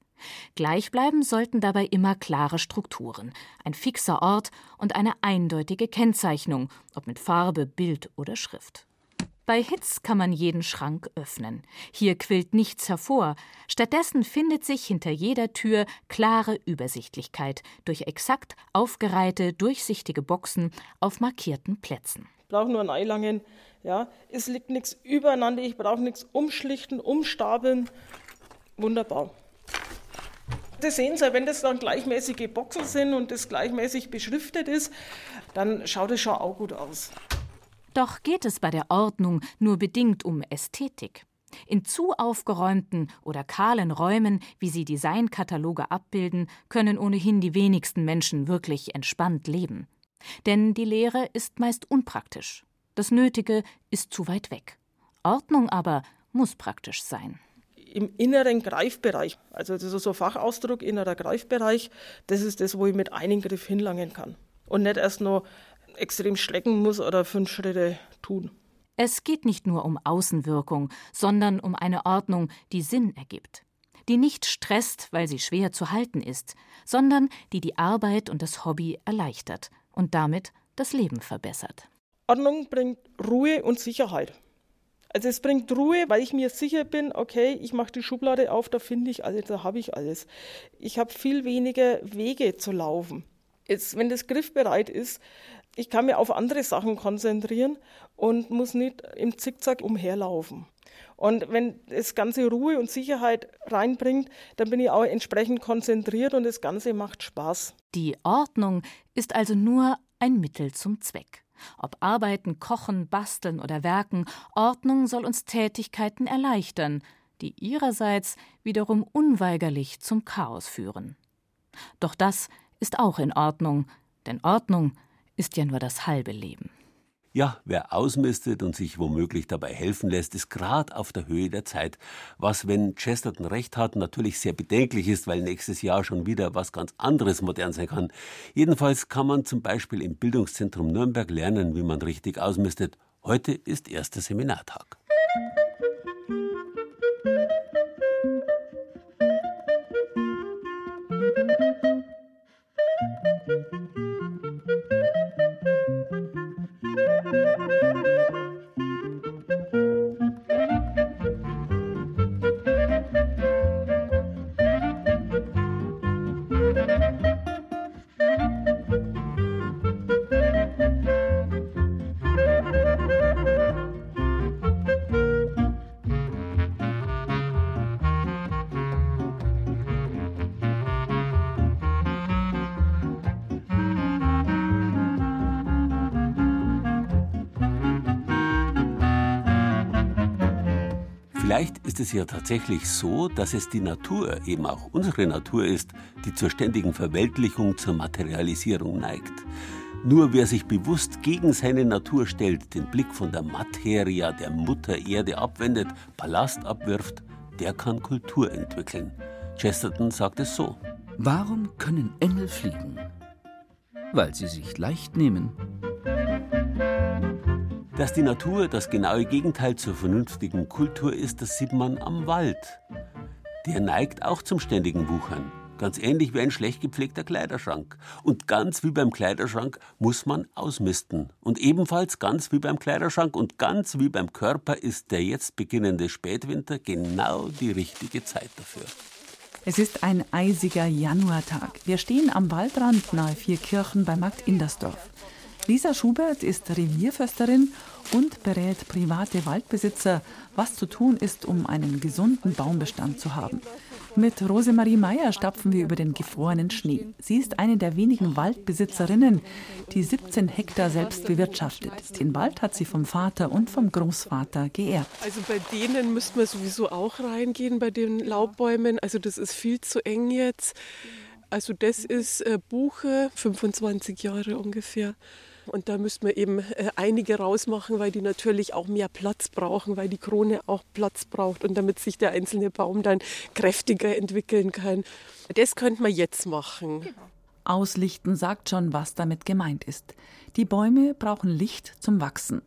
Gleich bleiben sollten dabei immer klare Strukturen, ein fixer Ort und eine eindeutige Kennzeichnung, ob mit Farbe, Bild oder Schrift. Bei Hitz kann man jeden Schrank öffnen. Hier quillt nichts hervor. Stattdessen findet sich hinter jeder Tür klare Übersichtlichkeit durch exakt aufgereihte, durchsichtige Boxen auf markierten Plätzen. Ich brauche nur ein Eilangen. Ja, es liegt nichts übereinander. Ich brauche nichts umschlichten, umstapeln. Wunderbar. Das sehen Sie, wenn das dann gleichmäßige Boxen sind und das gleichmäßig beschriftet ist, dann schaut es schon auch gut aus. Doch geht es bei der Ordnung nur bedingt um Ästhetik. In zu aufgeräumten oder kahlen Räumen, wie sie Designkataloge abbilden, können ohnehin die wenigsten Menschen wirklich entspannt leben. Denn die Lehre ist meist unpraktisch. Das Nötige ist zu weit weg. Ordnung aber muss praktisch sein im inneren Greifbereich. Also das ist so Fachausdruck, innerer Greifbereich. Das ist das, wo ich mit einem Griff hinlangen kann. Und nicht erst nur extrem schlecken muss oder fünf Schritte tun. Es geht nicht nur um Außenwirkung, sondern um eine Ordnung, die Sinn ergibt. Die nicht stresst, weil sie schwer zu halten ist, sondern die die Arbeit und das Hobby erleichtert und damit das Leben verbessert. Ordnung bringt Ruhe und Sicherheit. Also es bringt Ruhe, weil ich mir sicher bin, okay, ich mache die Schublade auf, da finde ich alles, da habe ich alles. Ich habe viel weniger Wege zu laufen. Jetzt, wenn das griffbereit ist, ich kann mir auf andere Sachen konzentrieren und muss nicht im Zickzack umherlaufen. Und wenn das Ganze Ruhe und Sicherheit reinbringt, dann bin ich auch entsprechend konzentriert und das Ganze macht Spaß. Die Ordnung ist also nur ein Mittel zum Zweck. Ob Arbeiten, Kochen, Basteln oder Werken, Ordnung soll uns Tätigkeiten erleichtern, die ihrerseits wiederum unweigerlich zum Chaos führen. Doch das ist auch in Ordnung, denn Ordnung ist ja nur das halbe Leben. Ja, wer ausmistet und sich womöglich dabei helfen lässt, ist gerade auf der Höhe der Zeit. Was, wenn Chesterton recht hat, natürlich sehr bedenklich ist, weil nächstes Jahr schon wieder was ganz anderes modern sein kann. Jedenfalls kann man zum Beispiel im Bildungszentrum Nürnberg lernen, wie man richtig ausmistet. Heute ist erster Seminartag. Ist es ja tatsächlich so, dass es die Natur, eben auch unsere Natur ist, die zur ständigen Verweltlichung, zur Materialisierung neigt. Nur wer sich bewusst gegen seine Natur stellt, den Blick von der Materia, der Mutter Erde abwendet, Ballast abwirft, der kann Kultur entwickeln. Chesterton sagt es so. Warum können Engel fliegen? Weil sie sich leicht nehmen. Dass die Natur das genaue Gegenteil zur vernünftigen Kultur ist, das sieht man am Wald. Der neigt auch zum ständigen Wuchern. Ganz ähnlich wie ein schlecht gepflegter Kleiderschrank. Und ganz wie beim Kleiderschrank muss man ausmisten. Und ebenfalls ganz wie beim Kleiderschrank und ganz wie beim Körper ist der jetzt beginnende Spätwinter genau die richtige Zeit dafür. Es ist ein eisiger Januartag. Wir stehen am Waldrand nahe Vierkirchen bei Markt Indersdorf. Lisa Schubert ist Revierförsterin und berät private Waldbesitzer, was zu tun ist, um einen gesunden Baumbestand zu haben. Mit Rosemarie Meyer stapfen wir über den gefrorenen Schnee. Sie ist eine der wenigen Waldbesitzerinnen, die 17 Hektar selbst bewirtschaftet. Den Wald hat sie vom Vater und vom Großvater geerbt. Also bei denen müsste man sowieso auch reingehen, bei den Laubbäumen. Also das ist viel zu eng jetzt. Also das ist äh, Buche, 25 Jahre ungefähr. Und da müssten wir eben äh, einige rausmachen, weil die natürlich auch mehr Platz brauchen, weil die Krone auch Platz braucht und damit sich der einzelne Baum dann kräftiger entwickeln kann. Das könnte man jetzt machen. Auslichten sagt schon, was damit gemeint ist. Die Bäume brauchen Licht zum Wachsen.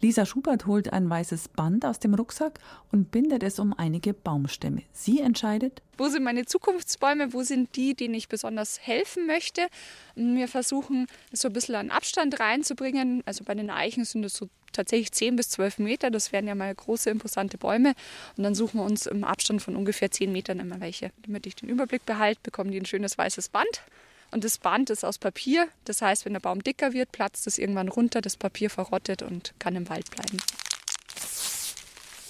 Lisa Schubert holt ein weißes Band aus dem Rucksack und bindet es um einige Baumstämme. Sie entscheidet, wo sind meine Zukunftsbäume, wo sind die, denen ich besonders helfen möchte. Wir versuchen, so ein bisschen an Abstand reinzubringen. Also bei den Eichen sind es so tatsächlich 10 bis 12 Meter. Das wären ja mal große, imposante Bäume. Und dann suchen wir uns im Abstand von ungefähr 10 Metern immer welche. Damit ich den Überblick behalte, bekommen die ein schönes weißes Band. Und das Band ist aus Papier. Das heißt, wenn der Baum dicker wird, platzt es irgendwann runter, das Papier verrottet und kann im Wald bleiben.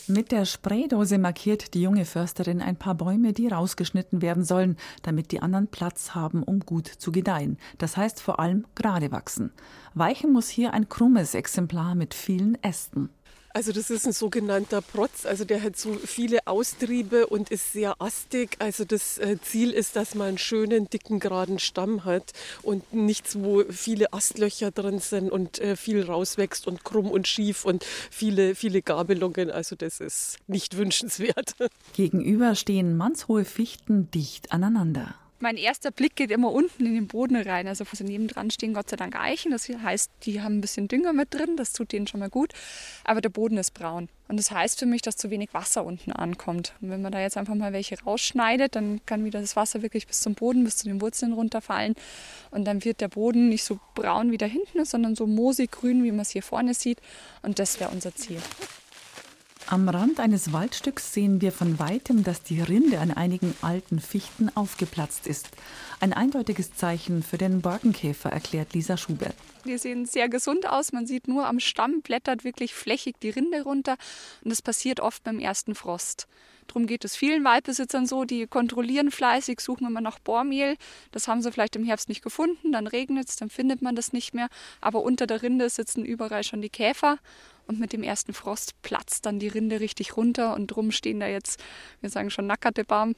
Mit der Spraydose markiert die junge Försterin ein paar Bäume, die rausgeschnitten werden sollen, damit die anderen Platz haben, um gut zu gedeihen. Das heißt vor allem gerade wachsen. Weichen muss hier ein krummes Exemplar mit vielen Ästen. Also das ist ein sogenannter Protz, also der hat so viele Austriebe und ist sehr astig. Also das äh, Ziel ist, dass man einen schönen, dicken, geraden Stamm hat und nichts, wo viele Astlöcher drin sind und äh, viel rauswächst und krumm und schief und viele, viele Gabelungen. Also das ist nicht wünschenswert. Gegenüber stehen mannshohe Fichten dicht aneinander. Mein erster Blick geht immer unten in den Boden rein. Also wo nebendran stehen Gott sei Dank Eichen. Das heißt, die haben ein bisschen Dünger mit drin. Das tut denen schon mal gut. Aber der Boden ist braun. Und das heißt für mich, dass zu wenig Wasser unten ankommt. Und wenn man da jetzt einfach mal welche rausschneidet, dann kann wieder das Wasser wirklich bis zum Boden, bis zu den Wurzeln runterfallen. Und dann wird der Boden nicht so braun wie da hinten ist, sondern so moosig grün, wie man es hier vorne sieht. Und das wäre unser Ziel. Am Rand eines Waldstücks sehen wir von weitem, dass die Rinde an einigen alten Fichten aufgeplatzt ist. Ein eindeutiges Zeichen für den Borkenkäfer, erklärt Lisa Schubert. Die sehen sehr gesund aus. Man sieht nur am Stamm blättert wirklich flächig die Rinde runter. Und das passiert oft beim ersten Frost. Darum geht es vielen Waldbesitzern so, die kontrollieren fleißig, suchen immer nach Bohrmehl. Das haben sie vielleicht im Herbst nicht gefunden, dann regnet es, dann findet man das nicht mehr. Aber unter der Rinde sitzen überall schon die Käfer und mit dem ersten Frost platzt dann die Rinde richtig runter und drum stehen da jetzt, wir sagen schon nackerte Baum.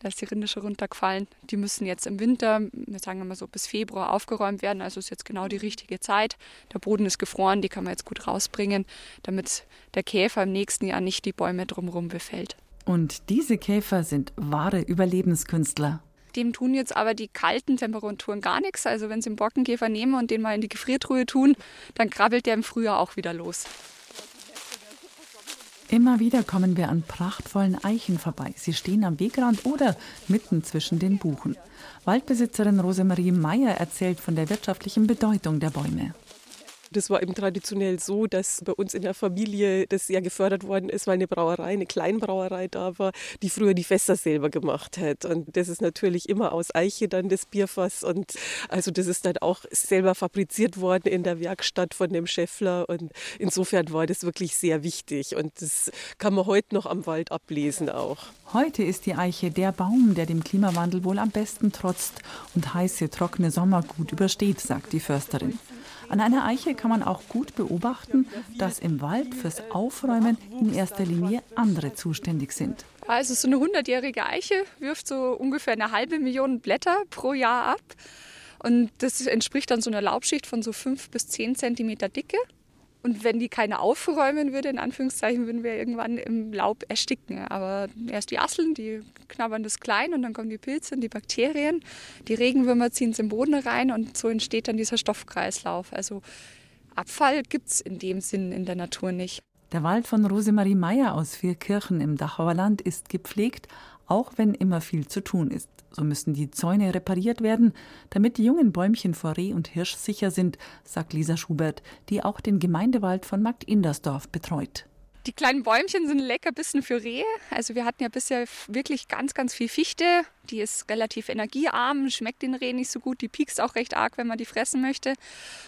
Da ist die Rinde schon runtergefallen. Die müssen jetzt im Winter, wir sagen immer so bis Februar aufgeräumt werden. Also ist jetzt genau die richtige Zeit. Der Boden ist gefroren, die kann man jetzt gut rausbringen, damit der Käfer im nächsten Jahr nicht die Bäume drumherum befällt. Und diese Käfer sind wahre Überlebenskünstler. Dem tun jetzt aber die kalten Temperaturen gar nichts. Also wenn Sie einen Borkenkäfer nehmen und den mal in die Gefriertruhe tun, dann krabbelt der im Frühjahr auch wieder los. Immer wieder kommen wir an prachtvollen Eichen vorbei. Sie stehen am Wegrand oder mitten zwischen den Buchen. Waldbesitzerin Rosemarie Meyer erzählt von der wirtschaftlichen Bedeutung der Bäume. Das war eben traditionell so, dass bei uns in der Familie das sehr gefördert worden ist, weil eine Brauerei, eine Kleinbrauerei da war, die früher die Fässer selber gemacht hat. Und das ist natürlich immer aus Eiche dann das Bierfass. Und also das ist dann auch selber fabriziert worden in der Werkstatt von dem Schäffler. Und insofern war das wirklich sehr wichtig. Und das kann man heute noch am Wald ablesen auch. Heute ist die Eiche der Baum, der dem Klimawandel wohl am besten trotzt und heiße, trockene Sommer gut übersteht, sagt die Försterin. An einer Eiche kann man auch gut beobachten, dass im Wald fürs Aufräumen in erster Linie andere zuständig sind. Also so eine 100-jährige Eiche wirft so ungefähr eine halbe Million Blätter pro Jahr ab. Und das entspricht dann so einer Laubschicht von so fünf bis zehn Zentimeter Dicke. Und wenn die keine aufräumen würde, in Anführungszeichen, würden wir irgendwann im Laub ersticken. Aber erst die Asseln, die knabbern das klein und dann kommen die Pilze und die Bakterien. Die Regenwürmer ziehen es im Boden rein und so entsteht dann dieser Stoffkreislauf. Also Abfall gibt es in dem Sinn in der Natur nicht. Der Wald von Rosemarie Meyer aus Vierkirchen im Dachauer Land ist gepflegt, auch wenn immer viel zu tun ist. So müssen die Zäune repariert werden, damit die jungen Bäumchen vor Reh und Hirsch sicher sind, sagt Lisa Schubert, die auch den Gemeindewald von Markt Indersdorf betreut. Die kleinen Bäumchen sind lecker Bissen für Rehe. Also wir hatten ja bisher wirklich ganz, ganz viel Fichte. Die ist relativ energiearm, schmeckt den Rehen nicht so gut. Die piekst auch recht arg, wenn man die fressen möchte.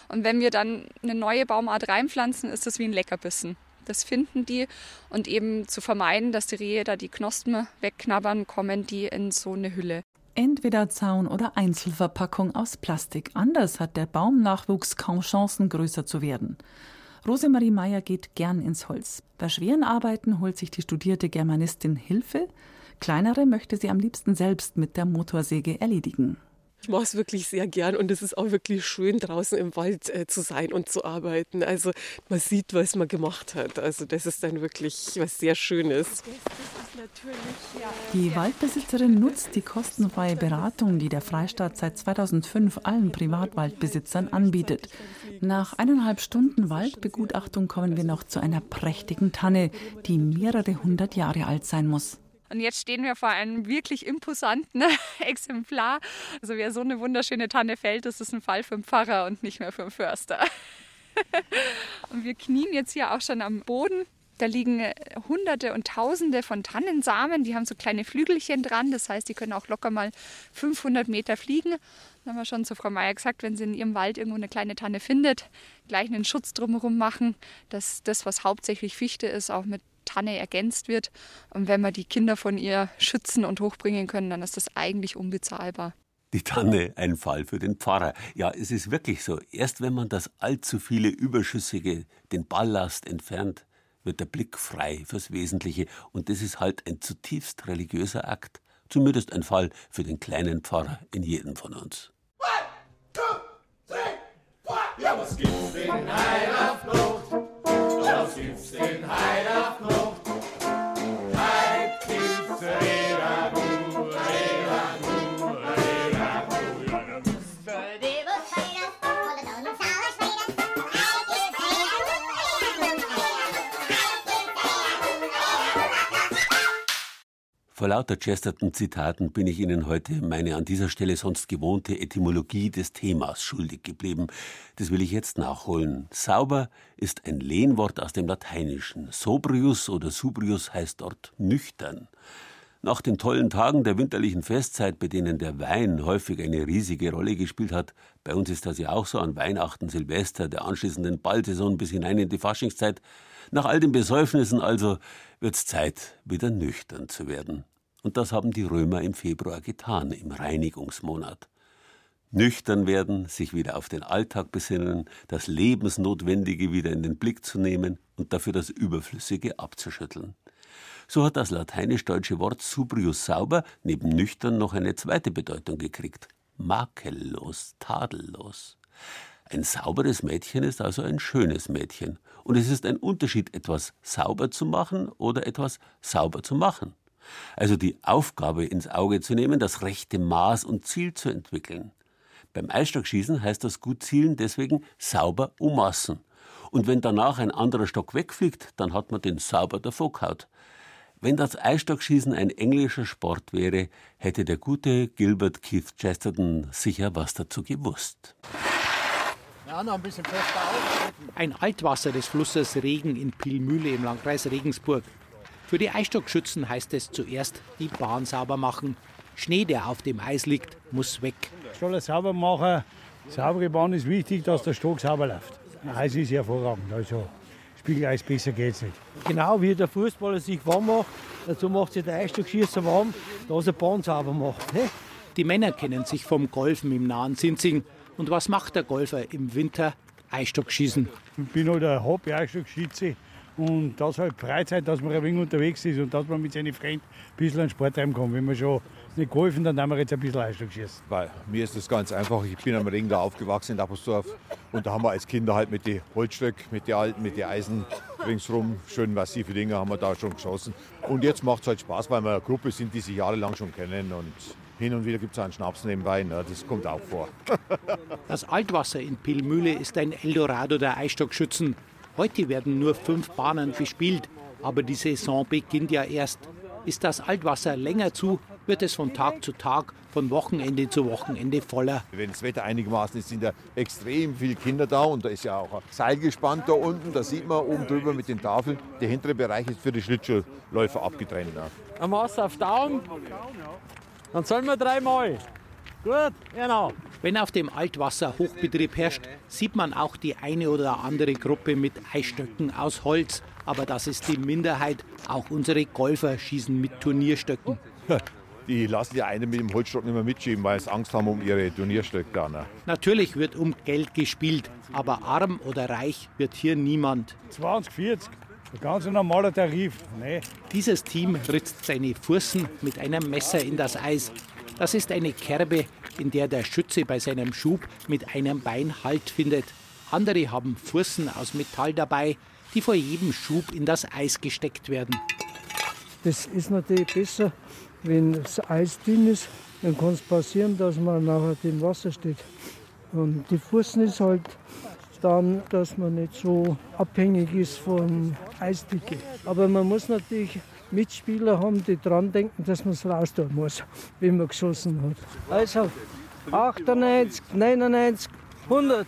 Und wenn wir dann eine neue Baumart reinpflanzen, ist das wie ein Leckerbissen. Das finden die. Und eben zu vermeiden, dass die Rehe da die Knospen wegknabbern, kommen die in so eine Hülle. Entweder Zaun oder Einzelverpackung aus Plastik. Anders hat der Baumnachwuchs kaum Chancen, größer zu werden. Rosemarie Meyer geht gern ins Holz. Bei schweren Arbeiten holt sich die studierte Germanistin Hilfe. Kleinere möchte sie am liebsten selbst mit der Motorsäge erledigen. Ich mache es wirklich sehr gern und es ist auch wirklich schön, draußen im Wald äh, zu sein und zu arbeiten. Also man sieht, was man gemacht hat. Also das ist dann wirklich was sehr Schönes. Die Waldbesitzerin nutzt die kostenfreie Beratung, die der Freistaat seit 2005 allen Privatwaldbesitzern anbietet. Nach eineinhalb Stunden Waldbegutachtung kommen wir noch zu einer prächtigen Tanne, die mehrere hundert Jahre alt sein muss. Und jetzt stehen wir vor einem wirklich imposanten Exemplar. Also wer so eine wunderschöne Tanne fällt, das ist ein Fall für den Pfarrer und nicht mehr für den Förster. Und wir knien jetzt hier auch schon am Boden. Da liegen Hunderte und Tausende von Tannensamen. Die haben so kleine Flügelchen dran. Das heißt, die können auch locker mal 500 Meter fliegen. Dann haben wir schon zu Frau Meier gesagt, wenn sie in ihrem Wald irgendwo eine kleine Tanne findet, gleich einen Schutz drumherum machen, dass das, was hauptsächlich Fichte ist, auch mit Tanne ergänzt wird. Und wenn wir die Kinder von ihr schützen und hochbringen können, dann ist das eigentlich unbezahlbar. Die Tanne, ein Fall für den Pfarrer. Ja, es ist wirklich so. Erst wenn man das allzu viele Überschüssige, den Ballast entfernt, wird der Blick frei fürs Wesentliche. Und das ist halt ein zutiefst religiöser Akt. Zumindest ein Fall für den kleinen Pfarrer in jedem von uns. One, two, three, four. Ja, was gibt's denn Heil auf Nacht? Was gibt's denn Heil Vor lauter Chesterton-Zitaten bin ich Ihnen heute meine an dieser Stelle sonst gewohnte Etymologie des Themas schuldig geblieben. Das will ich jetzt nachholen. Sauber ist ein Lehnwort aus dem Lateinischen. Sobrius oder Subrius heißt dort nüchtern. Nach den tollen Tagen der winterlichen Festzeit, bei denen der Wein häufig eine riesige Rolle gespielt hat, bei uns ist das ja auch so an Weihnachten, Silvester, der anschließenden Ballsaison bis hinein in die Faschingszeit, nach all den Besäufnissen also wird's Zeit, wieder nüchtern zu werden. Und das haben die Römer im Februar getan, im Reinigungsmonat. Nüchtern werden, sich wieder auf den Alltag besinnen, das Lebensnotwendige wieder in den Blick zu nehmen und dafür das Überflüssige abzuschütteln. So hat das lateinisch-deutsche Wort subrius sauber neben nüchtern noch eine zweite Bedeutung gekriegt. Makellos, tadellos. Ein sauberes Mädchen ist also ein schönes Mädchen. Und es ist ein Unterschied, etwas sauber zu machen oder etwas sauber zu machen. Also die Aufgabe ins Auge zu nehmen, das rechte Maß und Ziel zu entwickeln. Beim Eisstockschießen heißt das gut zielen deswegen sauber ummaßen. Und wenn danach ein anderer Stock wegfliegt, dann hat man den sauber davongehaut. Wenn das Eisstockschießen ein englischer Sport wäre, hätte der gute Gilbert Keith Chesterton sicher was dazu gewusst. Ein bisschen fester auftreten. Ein Altwasser des Flusses Regen in Pilmühle im Landkreis Regensburg. Für die Eisstockschützen heißt es zuerst die Bahn sauber machen. Schnee, der auf dem Eis liegt, muss weg. Soll er sauber machen. Saubere Bahn ist wichtig, dass der Stock sauber läuft. Eis ist hervorragend. Also Spiegeleis besser geht's nicht. Genau wie der Fußballer sich warm macht, dazu macht sich der Eisstockschießer warm, dass er Bahn sauber macht. Ne? Die Männer kennen sich vom Golfen im nahen Sinzing. Und was macht der Golfer im Winter? Eisstockschießen. Ich bin halt ein Hobby-Eisstockschütze Und das halt Freizeit, dass man ein wenig unterwegs ist und dass man mit seinen Freunden ein bisschen an Sport treiben kann. Wenn man schon nicht geholfen, dann haben wir jetzt ein bisschen Eisstock schießen. Weil mir ist das ganz einfach. Ich bin am Ring da aufgewachsen in Appersdorf. Und da haben wir als Kinder halt mit den Holzstöcken, mit den alten, mit den Eisen ringsrum, schön massive Dinge haben wir da schon geschossen. Und jetzt macht es halt Spaß, weil wir eine Gruppe sind, die sich jahrelang schon kennen. Und hin und wieder gibt es einen Schnaps nebenbei. Ne? Das kommt auch vor. Das Altwasser in Pillmühle ist ein Eldorado der Eisstockschützen. Heute werden nur fünf Bahnen bespielt, aber die Saison beginnt ja erst. Ist das Altwasser länger zu, wird es von Tag zu Tag, von Wochenende zu Wochenende voller. Wenn das Wetter einigermaßen ist, sind da extrem viele Kinder da und da ist ja auch ein Seil gespannt da unten. Da sieht man oben drüber mit den Tafeln. Der hintere Bereich ist für die Schlittschuhläufer abgetrennt. Ja. Ein Maß auf Daumen. Dann sollen wir dreimal. Gut, genau. Wenn auf dem Altwasser Hochbetrieb herrscht, sieht man auch die eine oder andere Gruppe mit Eisstöcken aus Holz. Aber das ist die Minderheit. Auch unsere Golfer schießen mit Turnierstöcken. Die lassen ja einen mit dem Holzstock nicht mehr mitschieben, weil sie Angst haben um ihre Turnierstöcke. Ne? Natürlich wird um Geld gespielt, aber arm oder reich wird hier niemand. 20, 40. Ein ganz normaler Tarif. Nee. Dieses Team ritzt seine Fursen mit einem Messer in das Eis. Das ist eine Kerbe, in der der Schütze bei seinem Schub mit einem Bein Halt findet. Andere haben Fursen aus Metall dabei, die vor jedem Schub in das Eis gesteckt werden. Das ist natürlich besser, wenn das Eis dünn ist, dann kann es passieren, dass man nachher im Wasser steht. Und die Fußen ist halt dann, dass man nicht so abhängig ist von Eisdicke. Aber man muss natürlich Mitspieler haben, die dran denken, dass man es raus tun muss, wenn man geschossen hat. Also 98, 99, 100.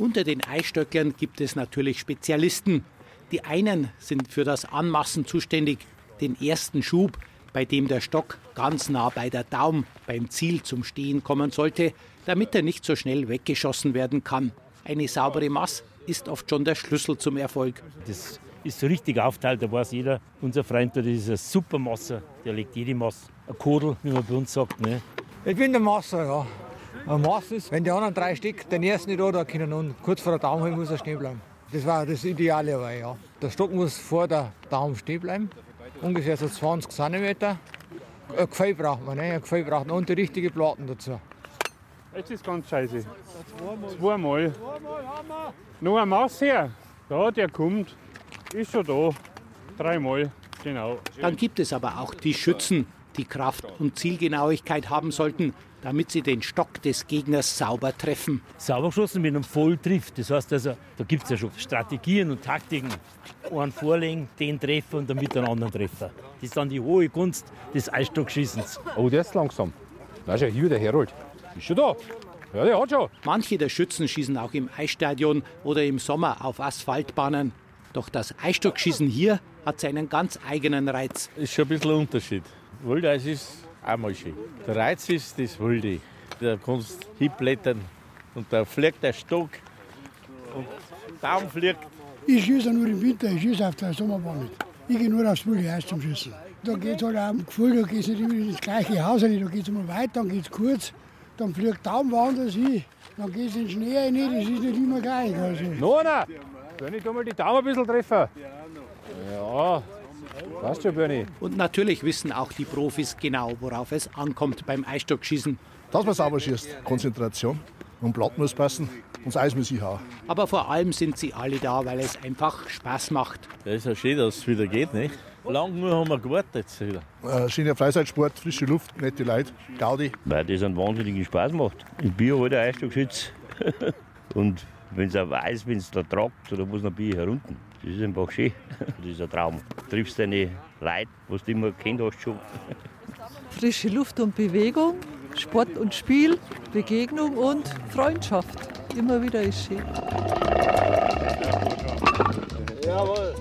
Unter den Eisstöcklern gibt es natürlich Spezialisten. Die einen sind für das Anmassen zuständig, den ersten Schub, bei dem der Stock ganz nah bei der Daum beim Ziel zum Stehen kommen sollte, damit er nicht so schnell weggeschossen werden kann. Eine saubere Mass ist oft schon der Schlüssel zum Erfolg. Das ist so richtig aufteilt, da weiß jeder, unser Freund das ist ein super Masser, der legt jede Masse. Ein Kodel, wie man bei uns sagt. Ne? Ich bin der Masser, ja. Ein Mass ist, wenn die anderen drei Stück den ersten nicht da können und kurz vor der Daumen muss er stehen bleiben. Das war das Ideale, aber ja. Der Stock muss vor der Daumen stehen bleiben, ungefähr so 20 cm. Ein Gefühl braucht man, ne? ein Gefühl braucht man und die richtigen Platten dazu. Jetzt ist ganz scheiße. Zweimal. Noch ein Maß her. Da, der kommt. Ist schon da. Dreimal. Genau. Dann gibt es aber auch die Schützen, die Kraft und Zielgenauigkeit haben sollten, damit sie den Stock des Gegners sauber treffen. Sauber geschossen mit einem Volltriff. Das heißt also, da gibt es ja schon Strategien und Taktiken. Einen vorlegen, den treffen und dann wieder einen anderen treffen. Das ist dann die hohe Kunst des Eisstockschießens. Oh, der ist langsam. Da ist ja hier der Herold. Ist schon da. Ja, der hat schon. Manche der Schützen schießen auch im Eisstadion oder im Sommer auf Asphaltbahnen. Doch das Eisstockschießen hier hat seinen ganz eigenen Reiz. Ist schon ein bisschen ein Unterschied. Wildeis ist auch mal schön. Der Reiz ist das Wilde. Da kannst du hinblättern und da fliegt der Stock und der Baum fliegt. Ich schieße nur im Winter, ich schieße auf der Sommerbahn nicht. Ich gehe nur aufs wilde Eis zum Schießen. Da geht es halt auch um Gefühl, da geht es nicht immer ins gleiche Haus rein, da geht es mal weit, dann geht es kurz, dann fliegt der Baum woanders hin, dann geht es in den Schnee rein, das ist nicht immer gleich. Also. Nona, wenn ich da mal die Daumen ein bisschen treffe. Ja, weißt du, Bernie. Und natürlich wissen auch die Profis genau, worauf es ankommt beim Eisstockschießen. Dass man sauber schießt, Konzentration. Und Blatt muss passen und das Eis muss ich auch. Aber vor allem sind sie alle da, weil es einfach Spaß macht. Das ist ja schön, dass es wieder geht, nicht? Lang nur haben wir gewartet jetzt wieder. Äh, schöner Freizeitsport, frische Luft, nette Leute, Gaudi. Weil das einen wahnsinnigen Spaß macht. Ich bin ja alter Eisstockschütz. und wenn es auch weiß, wenn es da tragt, oder muss noch Bier herunten. Das ist einfach schön. Das ist ein Traum. Du triffst deine Leute, was du immer kennt hast schon. Frische Luft und Bewegung, Sport und Spiel, Begegnung und Freundschaft. Immer wieder ist schön. Jawohl.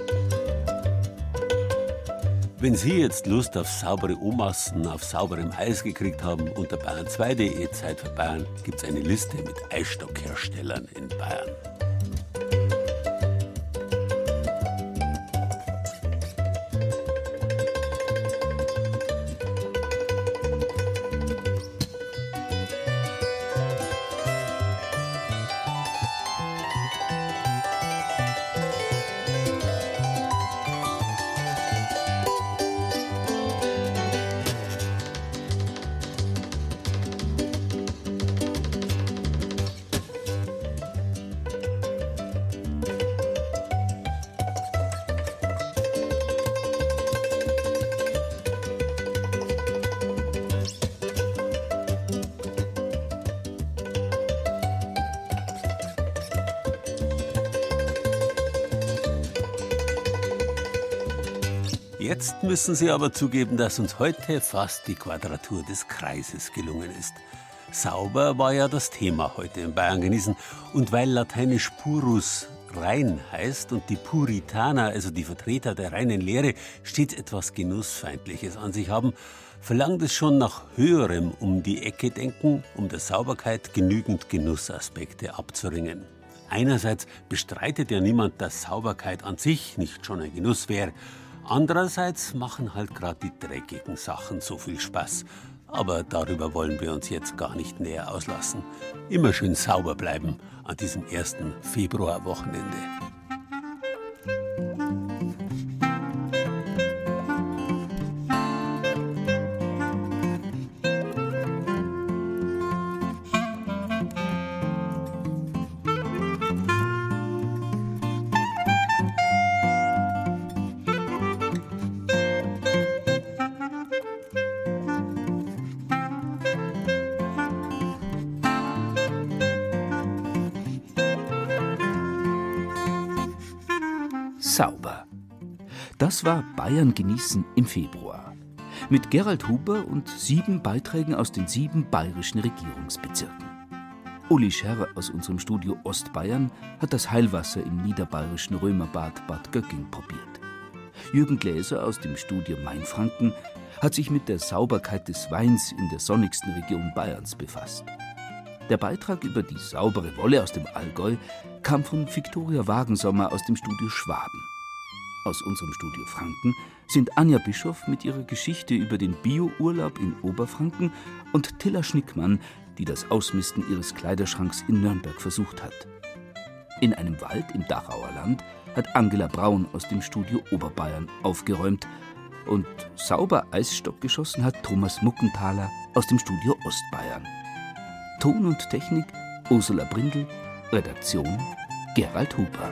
Wenn Sie jetzt Lust auf saubere Omassen, auf sauberem Eis gekriegt haben, unter bayern2.de Zeit für Bayern gibt es eine Liste mit Eisstockherstellern in Bayern. Müssen Sie aber zugeben, dass uns heute fast die Quadratur des Kreises gelungen ist. Sauber war ja das Thema heute in Bayern genießen. Und weil lateinisch purus rein heißt und die Puritaner, also die Vertreter der reinen Lehre, stets etwas Genussfeindliches an sich haben, verlangt es schon nach höherem um die Ecke denken, um der Sauberkeit genügend Genussaspekte abzuringen. Einerseits bestreitet ja niemand, dass Sauberkeit an sich nicht schon ein Genuss wäre. Andererseits machen halt gerade die dreckigen Sachen so viel Spaß. Aber darüber wollen wir uns jetzt gar nicht näher auslassen. Immer schön sauber bleiben an diesem ersten Februarwochenende. Das war Bayern genießen im Februar. Mit Gerald Huber und sieben Beiträgen aus den sieben bayerischen Regierungsbezirken. Uli Scherr aus unserem Studio Ostbayern hat das Heilwasser im niederbayerischen Römerbad Bad Göcking probiert. Jürgen Gläser aus dem Studio Mainfranken hat sich mit der Sauberkeit des Weins in der sonnigsten Region Bayerns befasst. Der Beitrag über die saubere Wolle aus dem Allgäu kam von Viktoria Wagensommer aus dem Studio Schwaben. Aus unserem Studio Franken sind Anja Bischoff mit ihrer Geschichte über den Bio-Urlaub in Oberfranken und Tilla Schnickmann, die das Ausmisten ihres Kleiderschranks in Nürnberg versucht hat. In einem Wald im Dachauer Land hat Angela Braun aus dem Studio Oberbayern aufgeräumt und sauber Eisstock geschossen hat Thomas Muckenthaler aus dem Studio Ostbayern. Ton und Technik Ursula Brindel, Redaktion Gerald Huber.